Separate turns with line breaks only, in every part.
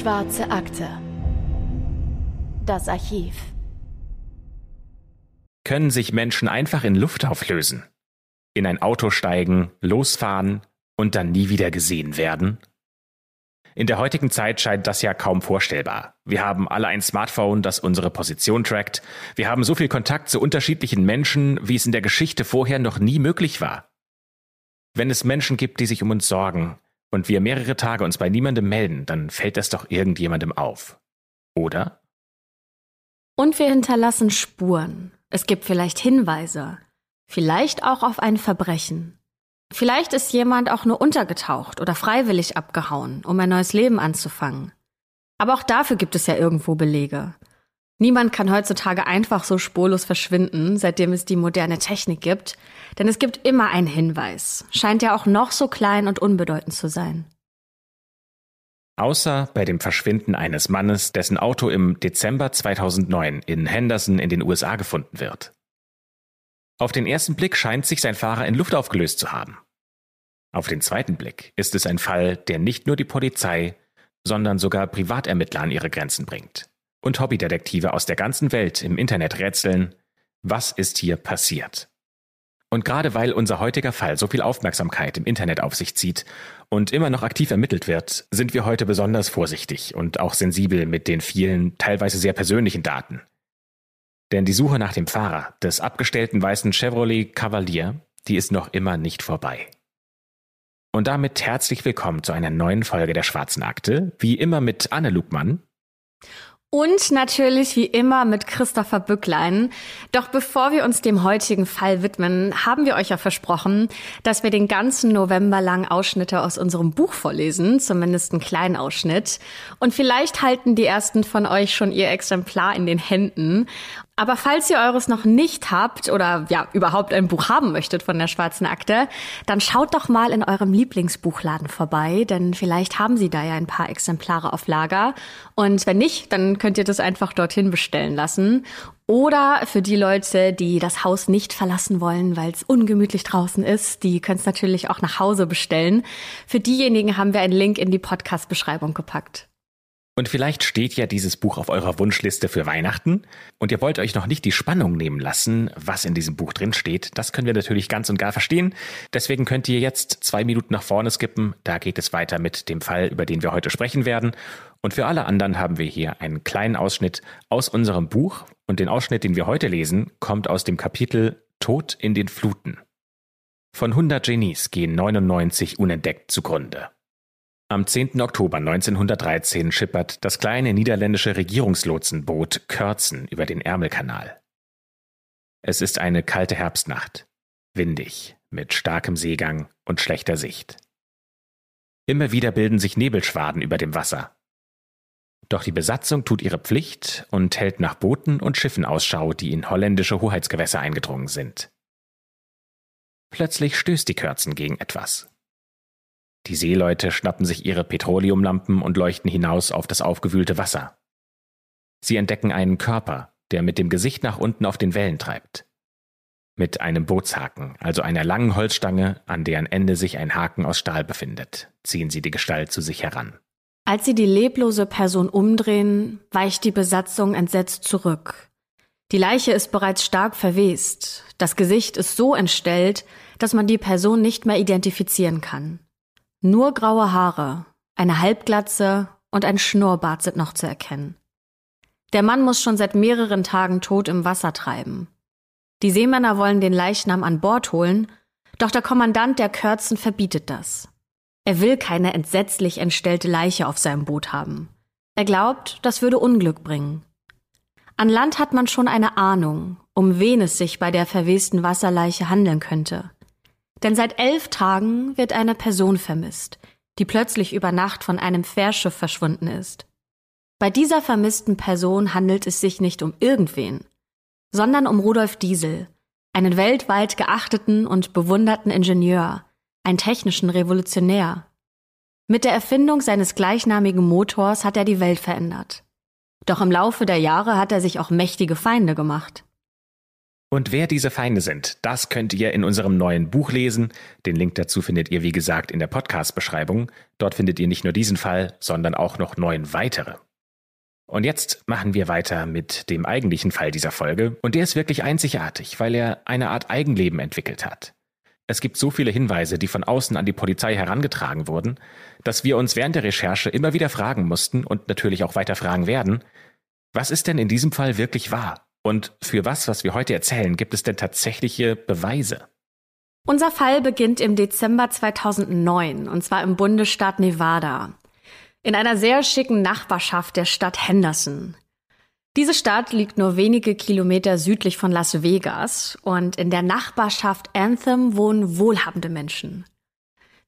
Schwarze Akte. Das Archiv.
Können sich Menschen einfach in Luft auflösen? In ein Auto steigen, losfahren und dann nie wieder gesehen werden? In der heutigen Zeit scheint das ja kaum vorstellbar. Wir haben alle ein Smartphone, das unsere Position trackt. Wir haben so viel Kontakt zu unterschiedlichen Menschen, wie es in der Geschichte vorher noch nie möglich war. Wenn es Menschen gibt, die sich um uns sorgen und wir mehrere Tage uns bei niemandem melden, dann fällt das doch irgendjemandem auf. Oder?
Und wir hinterlassen Spuren. Es gibt vielleicht Hinweise. Vielleicht auch auf ein Verbrechen. Vielleicht ist jemand auch nur untergetaucht oder freiwillig abgehauen, um ein neues Leben anzufangen. Aber auch dafür gibt es ja irgendwo Belege. Niemand kann heutzutage einfach so spurlos verschwinden, seitdem es die moderne Technik gibt, denn es gibt immer einen Hinweis, scheint ja auch noch so klein und unbedeutend zu sein.
Außer bei dem Verschwinden eines Mannes, dessen Auto im Dezember 2009 in Henderson in den USA gefunden wird. Auf den ersten Blick scheint sich sein Fahrer in Luft aufgelöst zu haben. Auf den zweiten Blick ist es ein Fall, der nicht nur die Polizei, sondern sogar Privatermittler an ihre Grenzen bringt. Und Hobbydetektive aus der ganzen Welt im Internet rätseln, was ist hier passiert? Und gerade weil unser heutiger Fall so viel Aufmerksamkeit im Internet auf sich zieht und immer noch aktiv ermittelt wird, sind wir heute besonders vorsichtig und auch sensibel mit den vielen, teilweise sehr persönlichen Daten, denn die Suche nach dem Fahrer des abgestellten weißen Chevrolet Cavalier, die ist noch immer nicht vorbei. Und damit herzlich willkommen zu einer neuen Folge der Schwarzen Akte, wie immer mit Anne Lugmann.
Und natürlich wie immer mit Christopher Bücklein. Doch bevor wir uns dem heutigen Fall widmen, haben wir euch ja versprochen, dass wir den ganzen November lang Ausschnitte aus unserem Buch vorlesen, zumindest einen kleinen Ausschnitt. Und vielleicht halten die ersten von euch schon ihr Exemplar in den Händen. Aber falls ihr eures noch nicht habt oder ja überhaupt ein Buch haben möchtet von der Schwarzen Akte, dann schaut doch mal in eurem Lieblingsbuchladen vorbei, denn vielleicht haben sie da ja ein paar Exemplare auf Lager. Und wenn nicht, dann könnt ihr das einfach dorthin bestellen lassen. Oder für die Leute, die das Haus nicht verlassen wollen, weil es ungemütlich draußen ist, die können es natürlich auch nach Hause bestellen. Für diejenigen haben wir einen Link in die Podcast-Beschreibung gepackt.
Und vielleicht steht ja dieses Buch auf eurer Wunschliste für Weihnachten und ihr wollt euch noch nicht die Spannung nehmen lassen, was in diesem Buch drin steht. Das können wir natürlich ganz und gar verstehen. Deswegen könnt ihr jetzt zwei Minuten nach vorne skippen. Da geht es weiter mit dem Fall, über den wir heute sprechen werden. Und für alle anderen haben wir hier einen kleinen Ausschnitt aus unserem Buch. Und den Ausschnitt, den wir heute lesen, kommt aus dem Kapitel Tod in den Fluten. Von 100 Genies gehen 99 unentdeckt zugrunde. Am 10. Oktober 1913 schippert das kleine niederländische Regierungslotsenboot Kürzen über den Ärmelkanal. Es ist eine kalte Herbstnacht, windig, mit starkem Seegang und schlechter Sicht. Immer wieder bilden sich Nebelschwaden über dem Wasser. Doch die Besatzung tut ihre Pflicht und hält nach Booten und Schiffen Ausschau, die in holländische Hoheitsgewässer eingedrungen sind. Plötzlich stößt die Kürzen gegen etwas. Die Seeleute schnappen sich ihre Petroleumlampen und leuchten hinaus auf das aufgewühlte Wasser. Sie entdecken einen Körper, der mit dem Gesicht nach unten auf den Wellen treibt. Mit einem Bootshaken, also einer langen Holzstange, an deren Ende sich ein Haken aus Stahl befindet, ziehen sie die Gestalt zu sich heran.
Als sie die leblose Person umdrehen, weicht die Besatzung entsetzt zurück. Die Leiche ist bereits stark verwest. Das Gesicht ist so entstellt, dass man die Person nicht mehr identifizieren kann. Nur graue Haare, eine Halbglatze und ein Schnurrbart sind noch zu erkennen. Der Mann muss schon seit mehreren Tagen tot im Wasser treiben. Die Seemänner wollen den Leichnam an Bord holen, doch der Kommandant der Kürzen verbietet das. Er will keine entsetzlich entstellte Leiche auf seinem Boot haben. Er glaubt, das würde Unglück bringen. An Land hat man schon eine Ahnung, um wen es sich bei der verwesten Wasserleiche handeln könnte. Denn seit elf Tagen wird eine Person vermisst, die plötzlich über Nacht von einem Fährschiff verschwunden ist. Bei dieser vermissten Person handelt es sich nicht um irgendwen, sondern um Rudolf Diesel, einen weltweit geachteten und bewunderten Ingenieur, einen technischen Revolutionär. Mit der Erfindung seines gleichnamigen Motors hat er die Welt verändert. Doch im Laufe der Jahre hat er sich auch mächtige Feinde gemacht.
Und wer diese Feinde sind, das könnt ihr in unserem neuen Buch lesen. Den Link dazu findet ihr, wie gesagt, in der Podcast-Beschreibung. Dort findet ihr nicht nur diesen Fall, sondern auch noch neun weitere. Und jetzt machen wir weiter mit dem eigentlichen Fall dieser Folge. Und der ist wirklich einzigartig, weil er eine Art Eigenleben entwickelt hat. Es gibt so viele Hinweise, die von außen an die Polizei herangetragen wurden, dass wir uns während der Recherche immer wieder fragen mussten und natürlich auch weiter fragen werden, was ist denn in diesem Fall wirklich wahr? Und für was, was wir heute erzählen, gibt es denn tatsächliche Beweise?
Unser Fall beginnt im Dezember 2009, und zwar im Bundesstaat Nevada. In einer sehr schicken Nachbarschaft der Stadt Henderson. Diese Stadt liegt nur wenige Kilometer südlich von Las Vegas und in der Nachbarschaft Anthem wohnen wohlhabende Menschen.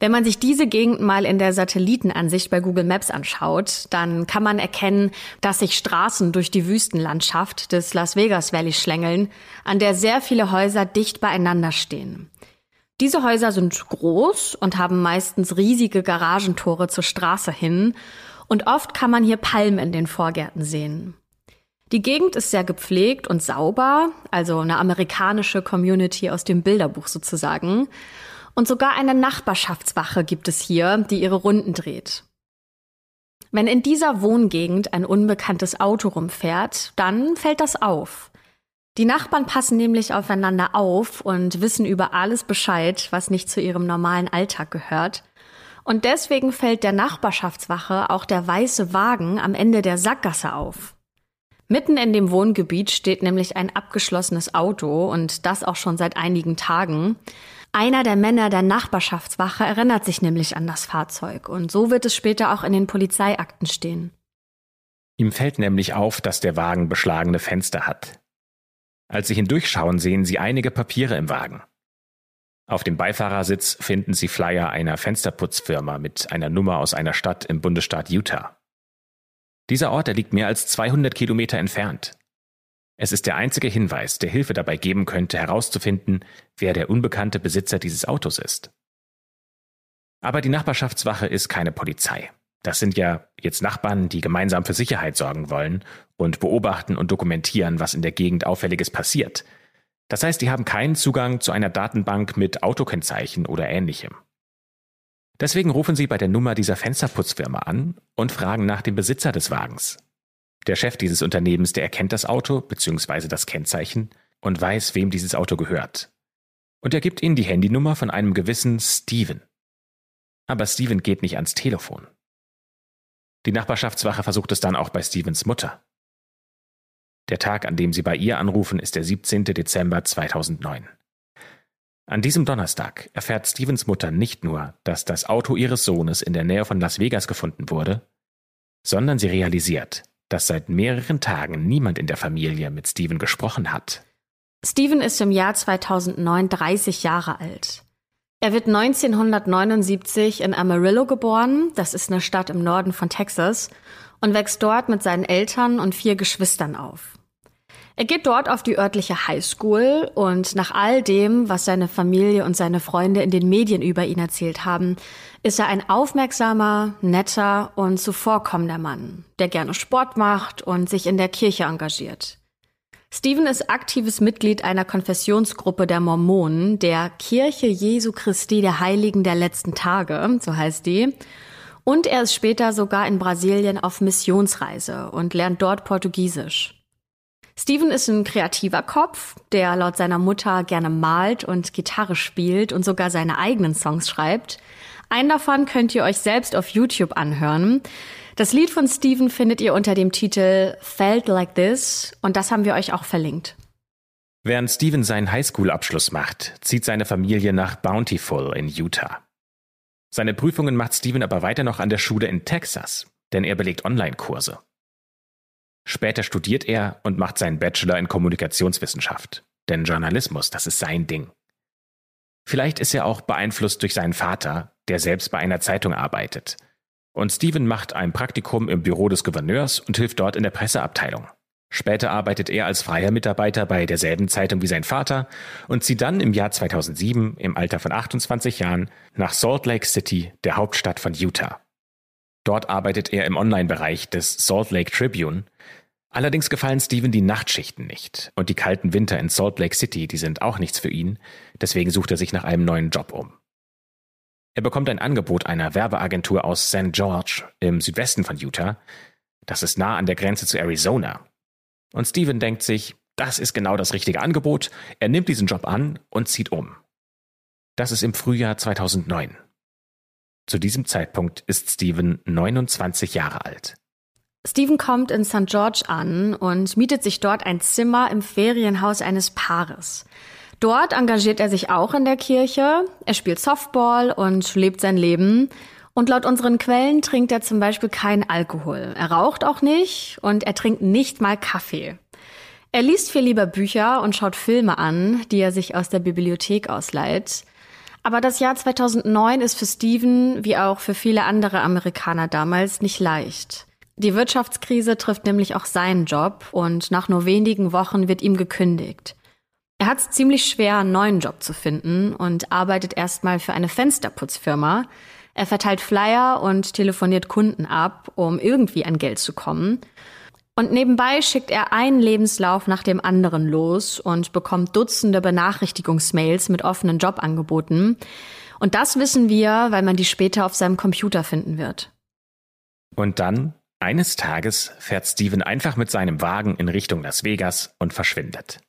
Wenn man sich diese Gegend mal in der Satellitenansicht bei Google Maps anschaut, dann kann man erkennen, dass sich Straßen durch die Wüstenlandschaft des Las Vegas Valley schlängeln, an der sehr viele Häuser dicht beieinander stehen. Diese Häuser sind groß und haben meistens riesige Garagentore zur Straße hin und oft kann man hier Palmen in den Vorgärten sehen. Die Gegend ist sehr gepflegt und sauber, also eine amerikanische Community aus dem Bilderbuch sozusagen. Und sogar eine Nachbarschaftswache gibt es hier, die ihre Runden dreht. Wenn in dieser Wohngegend ein unbekanntes Auto rumfährt, dann fällt das auf. Die Nachbarn passen nämlich aufeinander auf und wissen über alles Bescheid, was nicht zu ihrem normalen Alltag gehört. Und deswegen fällt der Nachbarschaftswache auch der weiße Wagen am Ende der Sackgasse auf. Mitten in dem Wohngebiet steht nämlich ein abgeschlossenes Auto und das auch schon seit einigen Tagen. Einer der Männer der Nachbarschaftswache erinnert sich nämlich an das Fahrzeug und so wird es später auch in den Polizeiakten stehen.
Ihm fällt nämlich auf, dass der Wagen beschlagene Fenster hat. Als sie hindurchschauen, sehen sie einige Papiere im Wagen. Auf dem Beifahrersitz finden sie Flyer einer Fensterputzfirma mit einer Nummer aus einer Stadt im Bundesstaat Utah. Dieser Ort, der liegt mehr als 200 Kilometer entfernt. Es ist der einzige Hinweis, der Hilfe dabei geben könnte, herauszufinden, wer der unbekannte Besitzer dieses Autos ist. Aber die Nachbarschaftswache ist keine Polizei. Das sind ja jetzt Nachbarn, die gemeinsam für Sicherheit sorgen wollen und beobachten und dokumentieren, was in der Gegend auffälliges passiert. Das heißt, die haben keinen Zugang zu einer Datenbank mit Autokennzeichen oder ähnlichem. Deswegen rufen sie bei der Nummer dieser Fensterputzfirma an und fragen nach dem Besitzer des Wagens. Der Chef dieses Unternehmens, der erkennt das Auto bzw. das Kennzeichen und weiß, wem dieses Auto gehört. Und er gibt ihnen die Handynummer von einem gewissen Steven. Aber Steven geht nicht ans Telefon. Die Nachbarschaftswache versucht es dann auch bei Stevens Mutter. Der Tag, an dem sie bei ihr anrufen, ist der 17. Dezember 2009. An diesem Donnerstag erfährt Stevens Mutter nicht nur, dass das Auto ihres Sohnes in der Nähe von Las Vegas gefunden wurde, sondern sie realisiert, dass seit mehreren Tagen niemand in der Familie mit Steven gesprochen hat.
Steven ist im Jahr 2009 30 Jahre alt. Er wird 1979 in Amarillo geboren, das ist eine Stadt im Norden von Texas, und wächst dort mit seinen Eltern und vier Geschwistern auf. Er geht dort auf die örtliche Highschool und nach all dem, was seine Familie und seine Freunde in den Medien über ihn erzählt haben, ist er ein aufmerksamer, netter und zuvorkommender Mann, der gerne Sport macht und sich in der Kirche engagiert. Steven ist aktives Mitglied einer Konfessionsgruppe der Mormonen, der Kirche Jesu Christi der Heiligen der letzten Tage, so heißt die. Und er ist später sogar in Brasilien auf Missionsreise und lernt dort Portugiesisch. Steven ist ein kreativer Kopf, der laut seiner Mutter gerne malt und Gitarre spielt und sogar seine eigenen Songs schreibt. Einen davon könnt ihr euch selbst auf YouTube anhören. Das Lied von Steven findet ihr unter dem Titel Felt Like This und das haben wir euch auch verlinkt.
Während Steven seinen Highschool-Abschluss macht, zieht seine Familie nach Bountiful in Utah. Seine Prüfungen macht Steven aber weiter noch an der Schule in Texas, denn er belegt Online-Kurse. Später studiert er und macht seinen Bachelor in Kommunikationswissenschaft. Denn Journalismus, das ist sein Ding. Vielleicht ist er auch beeinflusst durch seinen Vater, der selbst bei einer Zeitung arbeitet. Und Steven macht ein Praktikum im Büro des Gouverneurs und hilft dort in der Presseabteilung. Später arbeitet er als freier Mitarbeiter bei derselben Zeitung wie sein Vater und zieht dann im Jahr 2007 im Alter von 28 Jahren nach Salt Lake City, der Hauptstadt von Utah. Dort arbeitet er im Online-Bereich des Salt Lake Tribune, Allerdings gefallen Steven die Nachtschichten nicht und die kalten Winter in Salt Lake City, die sind auch nichts für ihn, deswegen sucht er sich nach einem neuen Job um. Er bekommt ein Angebot einer Werbeagentur aus St. George im Südwesten von Utah. Das ist nah an der Grenze zu Arizona. Und Steven denkt sich, das ist genau das richtige Angebot. Er nimmt diesen Job an und zieht um. Das ist im Frühjahr 2009. Zu diesem Zeitpunkt ist Steven 29 Jahre alt.
Steven kommt in St. George an und mietet sich dort ein Zimmer im Ferienhaus eines Paares. Dort engagiert er sich auch in der Kirche, er spielt Softball und lebt sein Leben. Und laut unseren Quellen trinkt er zum Beispiel keinen Alkohol. Er raucht auch nicht und er trinkt nicht mal Kaffee. Er liest viel lieber Bücher und schaut Filme an, die er sich aus der Bibliothek ausleiht. Aber das Jahr 2009 ist für Steven, wie auch für viele andere Amerikaner damals, nicht leicht. Die Wirtschaftskrise trifft nämlich auch seinen Job und nach nur wenigen Wochen wird ihm gekündigt. Er hat es ziemlich schwer, einen neuen Job zu finden und arbeitet erstmal für eine Fensterputzfirma. Er verteilt Flyer und telefoniert Kunden ab, um irgendwie an Geld zu kommen. Und nebenbei schickt er einen Lebenslauf nach dem anderen los und bekommt Dutzende Benachrichtigungsmails mit offenen Jobangeboten. Und das wissen wir, weil man die später auf seinem Computer finden wird.
Und dann, eines Tages, fährt Steven einfach mit seinem Wagen in Richtung Las Vegas und verschwindet.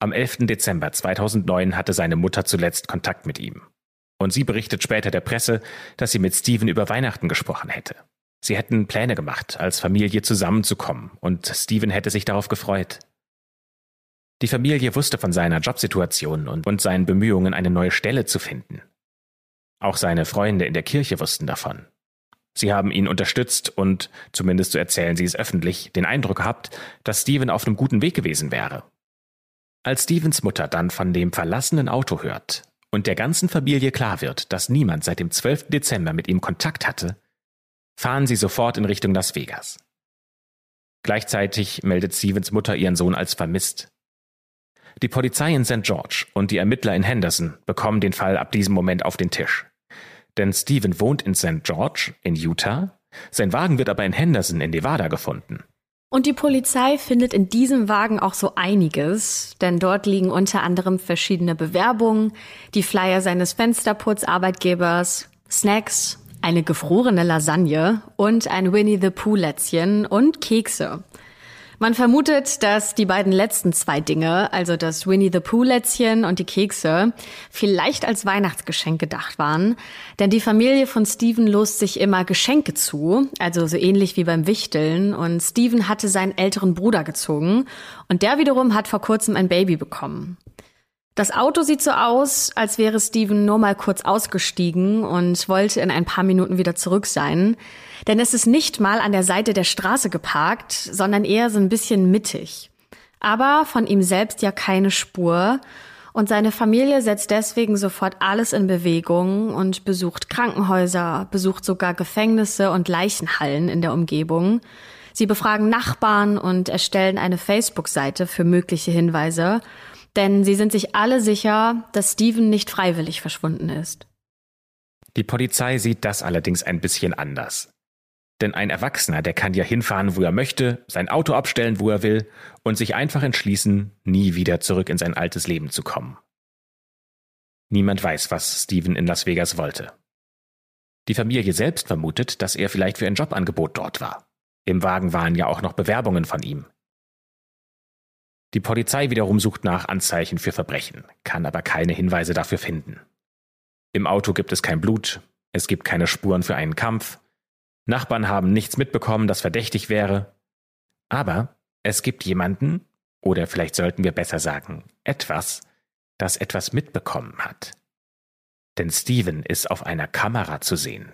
Am 11. Dezember 2009 hatte seine Mutter zuletzt Kontakt mit ihm. Und sie berichtet später der Presse, dass sie mit Steven über Weihnachten gesprochen hätte. Sie hätten Pläne gemacht, als Familie zusammenzukommen, und Steven hätte sich darauf gefreut. Die Familie wusste von seiner Jobsituation und, und seinen Bemühungen, eine neue Stelle zu finden. Auch seine Freunde in der Kirche wussten davon. Sie haben ihn unterstützt und, zumindest so erzählen sie es öffentlich, den Eindruck gehabt, dass Steven auf einem guten Weg gewesen wäre als Stevens Mutter dann von dem verlassenen Auto hört und der ganzen Familie klar wird, dass niemand seit dem 12. Dezember mit ihm Kontakt hatte, fahren sie sofort in Richtung Las Vegas. Gleichzeitig meldet Stevens Mutter ihren Sohn als vermisst. Die Polizei in St. George und die Ermittler in Henderson bekommen den Fall ab diesem Moment auf den Tisch. Denn Steven wohnt in St. George in Utah, sein Wagen wird aber in Henderson in Nevada gefunden.
Und die Polizei findet in diesem Wagen auch so einiges, denn dort liegen unter anderem verschiedene Bewerbungen, die Flyer seines Fensterputzarbeitgebers, Snacks, eine gefrorene Lasagne und ein Winnie the Pooh Lätzchen und Kekse. Man vermutet, dass die beiden letzten zwei Dinge, also das Winnie the Pooh Lätzchen und die Kekse, vielleicht als Weihnachtsgeschenk gedacht waren. Denn die Familie von Steven lost sich immer Geschenke zu, also so ähnlich wie beim Wichteln. Und Steven hatte seinen älteren Bruder gezogen und der wiederum hat vor kurzem ein Baby bekommen. Das Auto sieht so aus, als wäre Steven nur mal kurz ausgestiegen und wollte in ein paar Minuten wieder zurück sein. Denn es ist nicht mal an der Seite der Straße geparkt, sondern eher so ein bisschen mittig. Aber von ihm selbst ja keine Spur. Und seine Familie setzt deswegen sofort alles in Bewegung und besucht Krankenhäuser, besucht sogar Gefängnisse und Leichenhallen in der Umgebung. Sie befragen Nachbarn und erstellen eine Facebook-Seite für mögliche Hinweise, denn sie sind sich alle sicher, dass Steven nicht freiwillig verschwunden ist.
Die Polizei sieht das allerdings ein bisschen anders. Denn ein Erwachsener, der kann ja hinfahren, wo er möchte, sein Auto abstellen, wo er will und sich einfach entschließen, nie wieder zurück in sein altes Leben zu kommen. Niemand weiß, was Steven in Las Vegas wollte. Die Familie selbst vermutet, dass er vielleicht für ein Jobangebot dort war. Im Wagen waren ja auch noch Bewerbungen von ihm. Die Polizei wiederum sucht nach Anzeichen für Verbrechen, kann aber keine Hinweise dafür finden. Im Auto gibt es kein Blut, es gibt keine Spuren für einen Kampf, Nachbarn haben nichts mitbekommen, das verdächtig wäre. Aber es gibt jemanden, oder vielleicht sollten wir besser sagen, etwas, das etwas mitbekommen hat. Denn Steven ist auf einer Kamera zu sehen.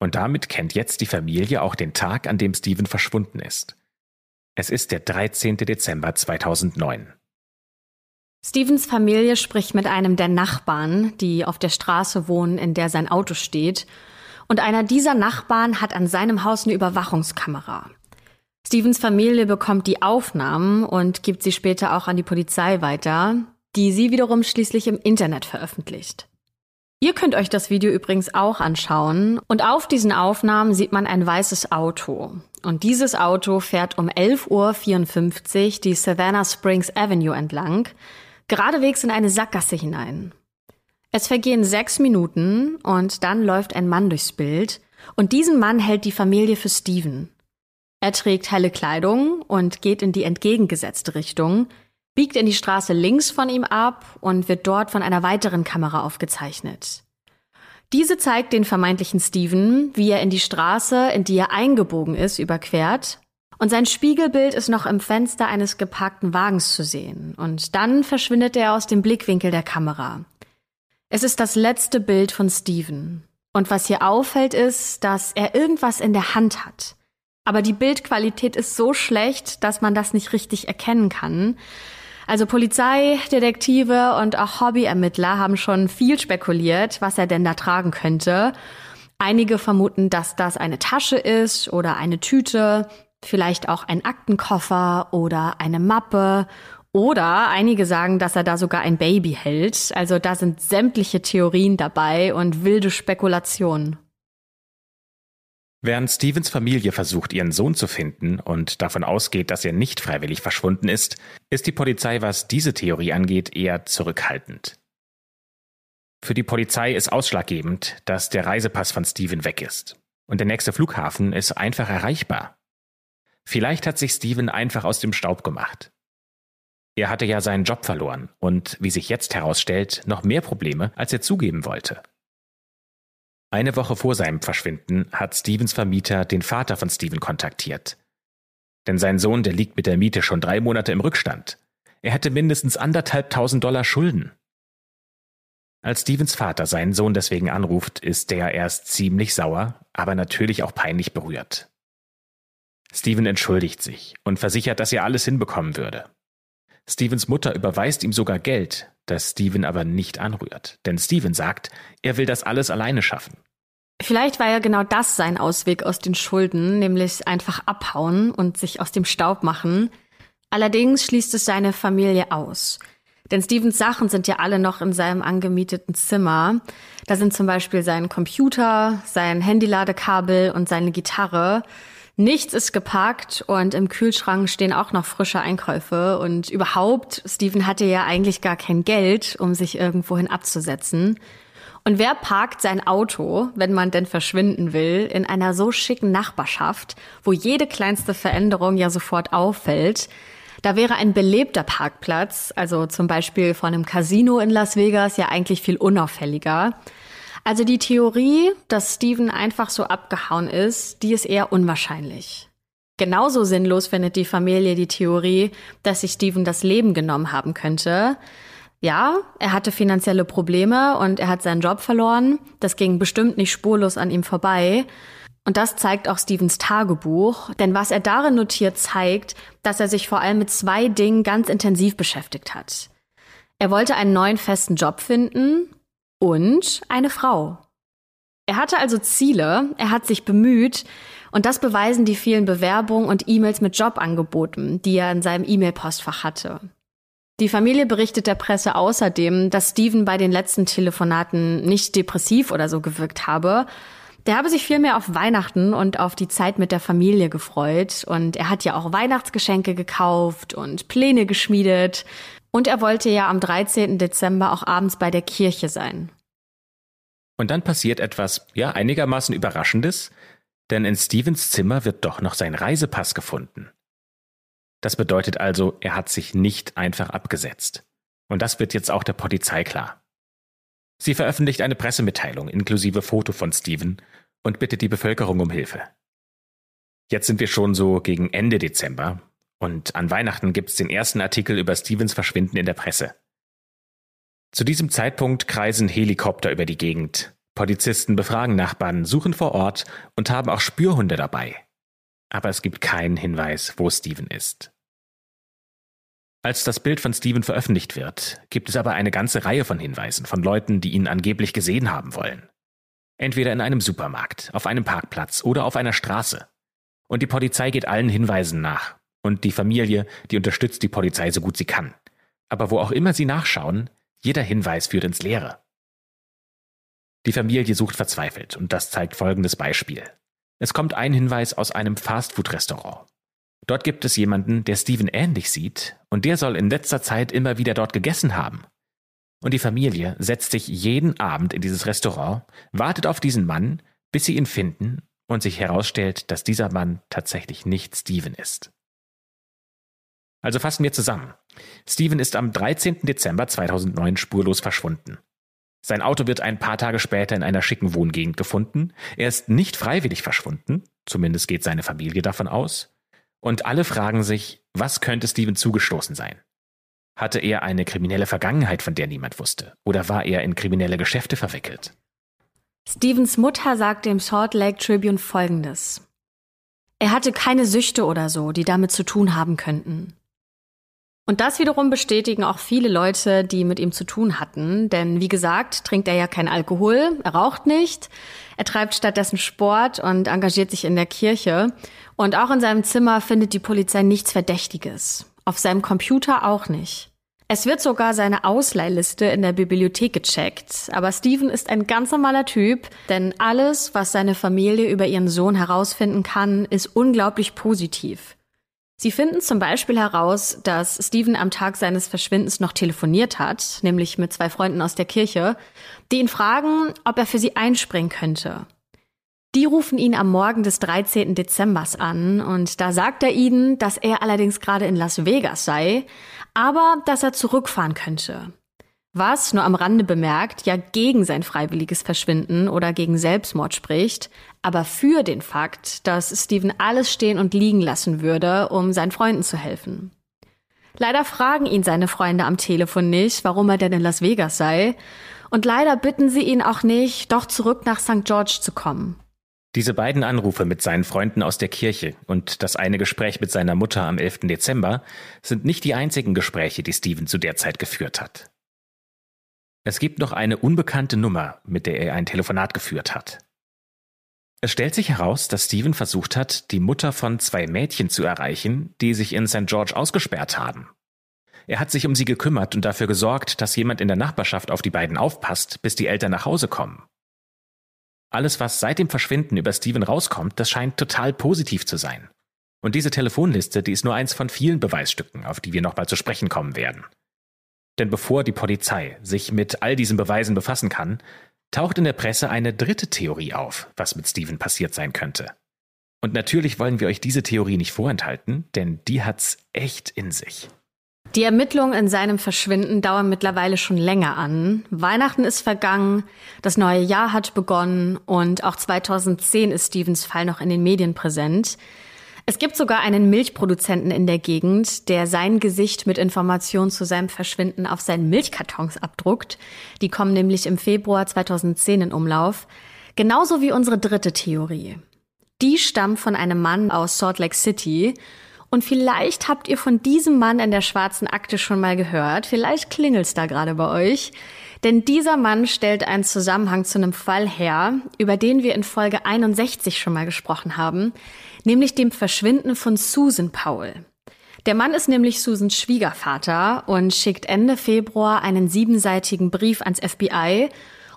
Und damit kennt jetzt die Familie auch den Tag, an dem Steven verschwunden ist. Es ist der 13. Dezember 2009.
Stevens Familie spricht mit einem der Nachbarn, die auf der Straße wohnen, in der sein Auto steht, und einer dieser Nachbarn hat an seinem Haus eine Überwachungskamera. Stevens Familie bekommt die Aufnahmen und gibt sie später auch an die Polizei weiter, die sie wiederum schließlich im Internet veröffentlicht. Ihr könnt euch das Video übrigens auch anschauen. Und auf diesen Aufnahmen sieht man ein weißes Auto. Und dieses Auto fährt um 11.54 Uhr die Savannah Springs Avenue entlang, geradewegs in eine Sackgasse hinein. Es vergehen sechs Minuten und dann läuft ein Mann durchs Bild und diesen Mann hält die Familie für Steven. Er trägt helle Kleidung und geht in die entgegengesetzte Richtung, biegt in die Straße links von ihm ab und wird dort von einer weiteren Kamera aufgezeichnet. Diese zeigt den vermeintlichen Steven, wie er in die Straße, in die er eingebogen ist, überquert. Und sein Spiegelbild ist noch im Fenster eines geparkten Wagens zu sehen. Und dann verschwindet er aus dem Blickwinkel der Kamera. Es ist das letzte Bild von Steven. Und was hier auffällt, ist, dass er irgendwas in der Hand hat. Aber die Bildqualität ist so schlecht, dass man das nicht richtig erkennen kann. Also Polizei, Detektive und auch Hobbyermittler haben schon viel spekuliert, was er denn da tragen könnte. Einige vermuten, dass das eine Tasche ist oder eine Tüte, vielleicht auch ein Aktenkoffer oder eine Mappe. Oder einige sagen, dass er da sogar ein Baby hält. Also da sind sämtliche Theorien dabei und wilde Spekulationen.
Während Stevens Familie versucht, ihren Sohn zu finden und davon ausgeht, dass er nicht freiwillig verschwunden ist, ist die Polizei, was diese Theorie angeht, eher zurückhaltend. Für die Polizei ist ausschlaggebend, dass der Reisepass von Steven weg ist. Und der nächste Flughafen ist einfach erreichbar. Vielleicht hat sich Steven einfach aus dem Staub gemacht. Er hatte ja seinen Job verloren und, wie sich jetzt herausstellt, noch mehr Probleme, als er zugeben wollte. Eine Woche vor seinem Verschwinden hat Stevens Vermieter den Vater von Steven kontaktiert. Denn sein Sohn, der liegt mit der Miete schon drei Monate im Rückstand. Er hätte mindestens anderthalbtausend Dollar Schulden. Als Stevens Vater seinen Sohn deswegen anruft, ist der erst ziemlich sauer, aber natürlich auch peinlich berührt. Steven entschuldigt sich und versichert, dass er alles hinbekommen würde. Stevens Mutter überweist ihm sogar Geld, das Steven aber nicht anrührt. Denn Steven sagt, er will das alles alleine schaffen.
Vielleicht war ja genau das sein Ausweg aus den Schulden, nämlich einfach abhauen und sich aus dem Staub machen. Allerdings schließt es seine Familie aus. Denn Stevens Sachen sind ja alle noch in seinem angemieteten Zimmer. Da sind zum Beispiel sein Computer, sein Handyladekabel und seine Gitarre. Nichts ist geparkt und im Kühlschrank stehen auch noch frische Einkäufe. Und überhaupt, Steven hatte ja eigentlich gar kein Geld, um sich irgendwohin abzusetzen. Und wer parkt sein Auto, wenn man denn verschwinden will, in einer so schicken Nachbarschaft, wo jede kleinste Veränderung ja sofort auffällt? Da wäre ein belebter Parkplatz, also zum Beispiel von einem Casino in Las Vegas, ja eigentlich viel unauffälliger. Also die Theorie, dass Steven einfach so abgehauen ist, die ist eher unwahrscheinlich. Genauso sinnlos findet die Familie die Theorie, dass sich Steven das Leben genommen haben könnte. Ja, er hatte finanzielle Probleme und er hat seinen Job verloren. Das ging bestimmt nicht spurlos an ihm vorbei. Und das zeigt auch Stevens Tagebuch, denn was er darin notiert, zeigt, dass er sich vor allem mit zwei Dingen ganz intensiv beschäftigt hat. Er wollte einen neuen festen Job finden und eine Frau. Er hatte also Ziele, er hat sich bemüht und das beweisen die vielen Bewerbungen und E-Mails mit Jobangeboten, die er in seinem E-Mail-Postfach hatte. Die Familie berichtet der Presse außerdem, dass Steven bei den letzten Telefonaten nicht depressiv oder so gewirkt habe. Der habe sich vielmehr auf Weihnachten und auf die Zeit mit der Familie gefreut und er hat ja auch Weihnachtsgeschenke gekauft und Pläne geschmiedet und er wollte ja am 13. Dezember auch abends bei der Kirche sein.
Und dann passiert etwas, ja, einigermaßen Überraschendes, denn in Stevens Zimmer wird doch noch sein Reisepass gefunden. Das bedeutet also, er hat sich nicht einfach abgesetzt. Und das wird jetzt auch der Polizei klar. Sie veröffentlicht eine Pressemitteilung inklusive Foto von Steven und bittet die Bevölkerung um Hilfe. Jetzt sind wir schon so gegen Ende Dezember und an Weihnachten gibt's den ersten Artikel über Stevens Verschwinden in der Presse. Zu diesem Zeitpunkt kreisen Helikopter über die Gegend. Polizisten befragen Nachbarn, suchen vor Ort und haben auch Spürhunde dabei. Aber es gibt keinen Hinweis, wo Steven ist. Als das Bild von Steven veröffentlicht wird, gibt es aber eine ganze Reihe von Hinweisen von Leuten, die ihn angeblich gesehen haben wollen. Entweder in einem Supermarkt, auf einem Parkplatz oder auf einer Straße. Und die Polizei geht allen Hinweisen nach, und die Familie, die unterstützt die Polizei so gut sie kann. Aber wo auch immer sie nachschauen, jeder Hinweis führt ins Leere. Die Familie sucht verzweifelt und das zeigt folgendes Beispiel. Es kommt ein Hinweis aus einem Fastfood-Restaurant. Dort gibt es jemanden, der Steven ähnlich sieht und der soll in letzter Zeit immer wieder dort gegessen haben. Und die Familie setzt sich jeden Abend in dieses Restaurant, wartet auf diesen Mann, bis sie ihn finden und sich herausstellt, dass dieser Mann tatsächlich nicht Steven ist. Also fassen wir zusammen. Steven ist am 13. Dezember 2009 spurlos verschwunden. Sein Auto wird ein paar Tage später in einer schicken Wohngegend gefunden. Er ist nicht freiwillig verschwunden, zumindest geht seine Familie davon aus. Und alle fragen sich, was könnte Steven zugestoßen sein? Hatte er eine kriminelle Vergangenheit, von der niemand wusste? Oder war er in kriminelle Geschäfte verwickelt?
Stevens Mutter sagt dem Salt Lake Tribune Folgendes. Er hatte keine Süchte oder so, die damit zu tun haben könnten. Und das wiederum bestätigen auch viele Leute, die mit ihm zu tun hatten. Denn wie gesagt, trinkt er ja kein Alkohol, er raucht nicht, er treibt stattdessen Sport und engagiert sich in der Kirche. Und auch in seinem Zimmer findet die Polizei nichts Verdächtiges. Auf seinem Computer auch nicht. Es wird sogar seine Ausleihliste in der Bibliothek gecheckt. Aber Steven ist ein ganz normaler Typ, denn alles, was seine Familie über ihren Sohn herausfinden kann, ist unglaublich positiv. Sie finden zum Beispiel heraus, dass Steven am Tag seines Verschwindens noch telefoniert hat, nämlich mit zwei Freunden aus der Kirche, die ihn fragen, ob er für sie einspringen könnte. Die rufen ihn am Morgen des 13. Dezembers an und da sagt er ihnen, dass er allerdings gerade in Las Vegas sei, aber dass er zurückfahren könnte was, nur am Rande bemerkt, ja gegen sein freiwilliges Verschwinden oder gegen Selbstmord spricht, aber für den Fakt, dass Steven alles stehen und liegen lassen würde, um seinen Freunden zu helfen. Leider fragen ihn seine Freunde am Telefon nicht, warum er denn in Las Vegas sei, und leider bitten sie ihn auch nicht, doch zurück nach St. George zu kommen.
Diese beiden Anrufe mit seinen Freunden aus der Kirche und das eine Gespräch mit seiner Mutter am 11. Dezember sind nicht die einzigen Gespräche, die Steven zu der Zeit geführt hat. Es gibt noch eine unbekannte Nummer, mit der er ein Telefonat geführt hat. Es stellt sich heraus, dass Steven versucht hat, die Mutter von zwei Mädchen zu erreichen, die sich in St. George ausgesperrt haben. Er hat sich um sie gekümmert und dafür gesorgt, dass jemand in der Nachbarschaft auf die beiden aufpasst, bis die Eltern nach Hause kommen. Alles, was seit dem Verschwinden über Steven rauskommt, das scheint total positiv zu sein. Und diese Telefonliste, die ist nur eins von vielen Beweisstücken, auf die wir nochmal zu sprechen kommen werden. Denn bevor die Polizei sich mit all diesen Beweisen befassen kann, taucht in der Presse eine dritte Theorie auf, was mit Steven passiert sein könnte. Und natürlich wollen wir euch diese Theorie nicht vorenthalten, denn die hat's echt in sich.
Die Ermittlungen in seinem Verschwinden dauern mittlerweile schon länger an. Weihnachten ist vergangen, das neue Jahr hat begonnen und auch 2010 ist Stevens Fall noch in den Medien präsent. Es gibt sogar einen Milchproduzenten in der Gegend, der sein Gesicht mit Informationen zu seinem Verschwinden auf seinen Milchkartons abdruckt. Die kommen nämlich im Februar 2010 in Umlauf. Genauso wie unsere dritte Theorie. Die stammt von einem Mann aus Salt Lake City. Und vielleicht habt ihr von diesem Mann in der schwarzen Akte schon mal gehört. Vielleicht klingelt's da gerade bei euch. Denn dieser Mann stellt einen Zusammenhang zu einem Fall her, über den wir in Folge 61 schon mal gesprochen haben, nämlich dem Verschwinden von Susan Paul. Der Mann ist nämlich Susans Schwiegervater und schickt Ende Februar einen siebenseitigen Brief ans FBI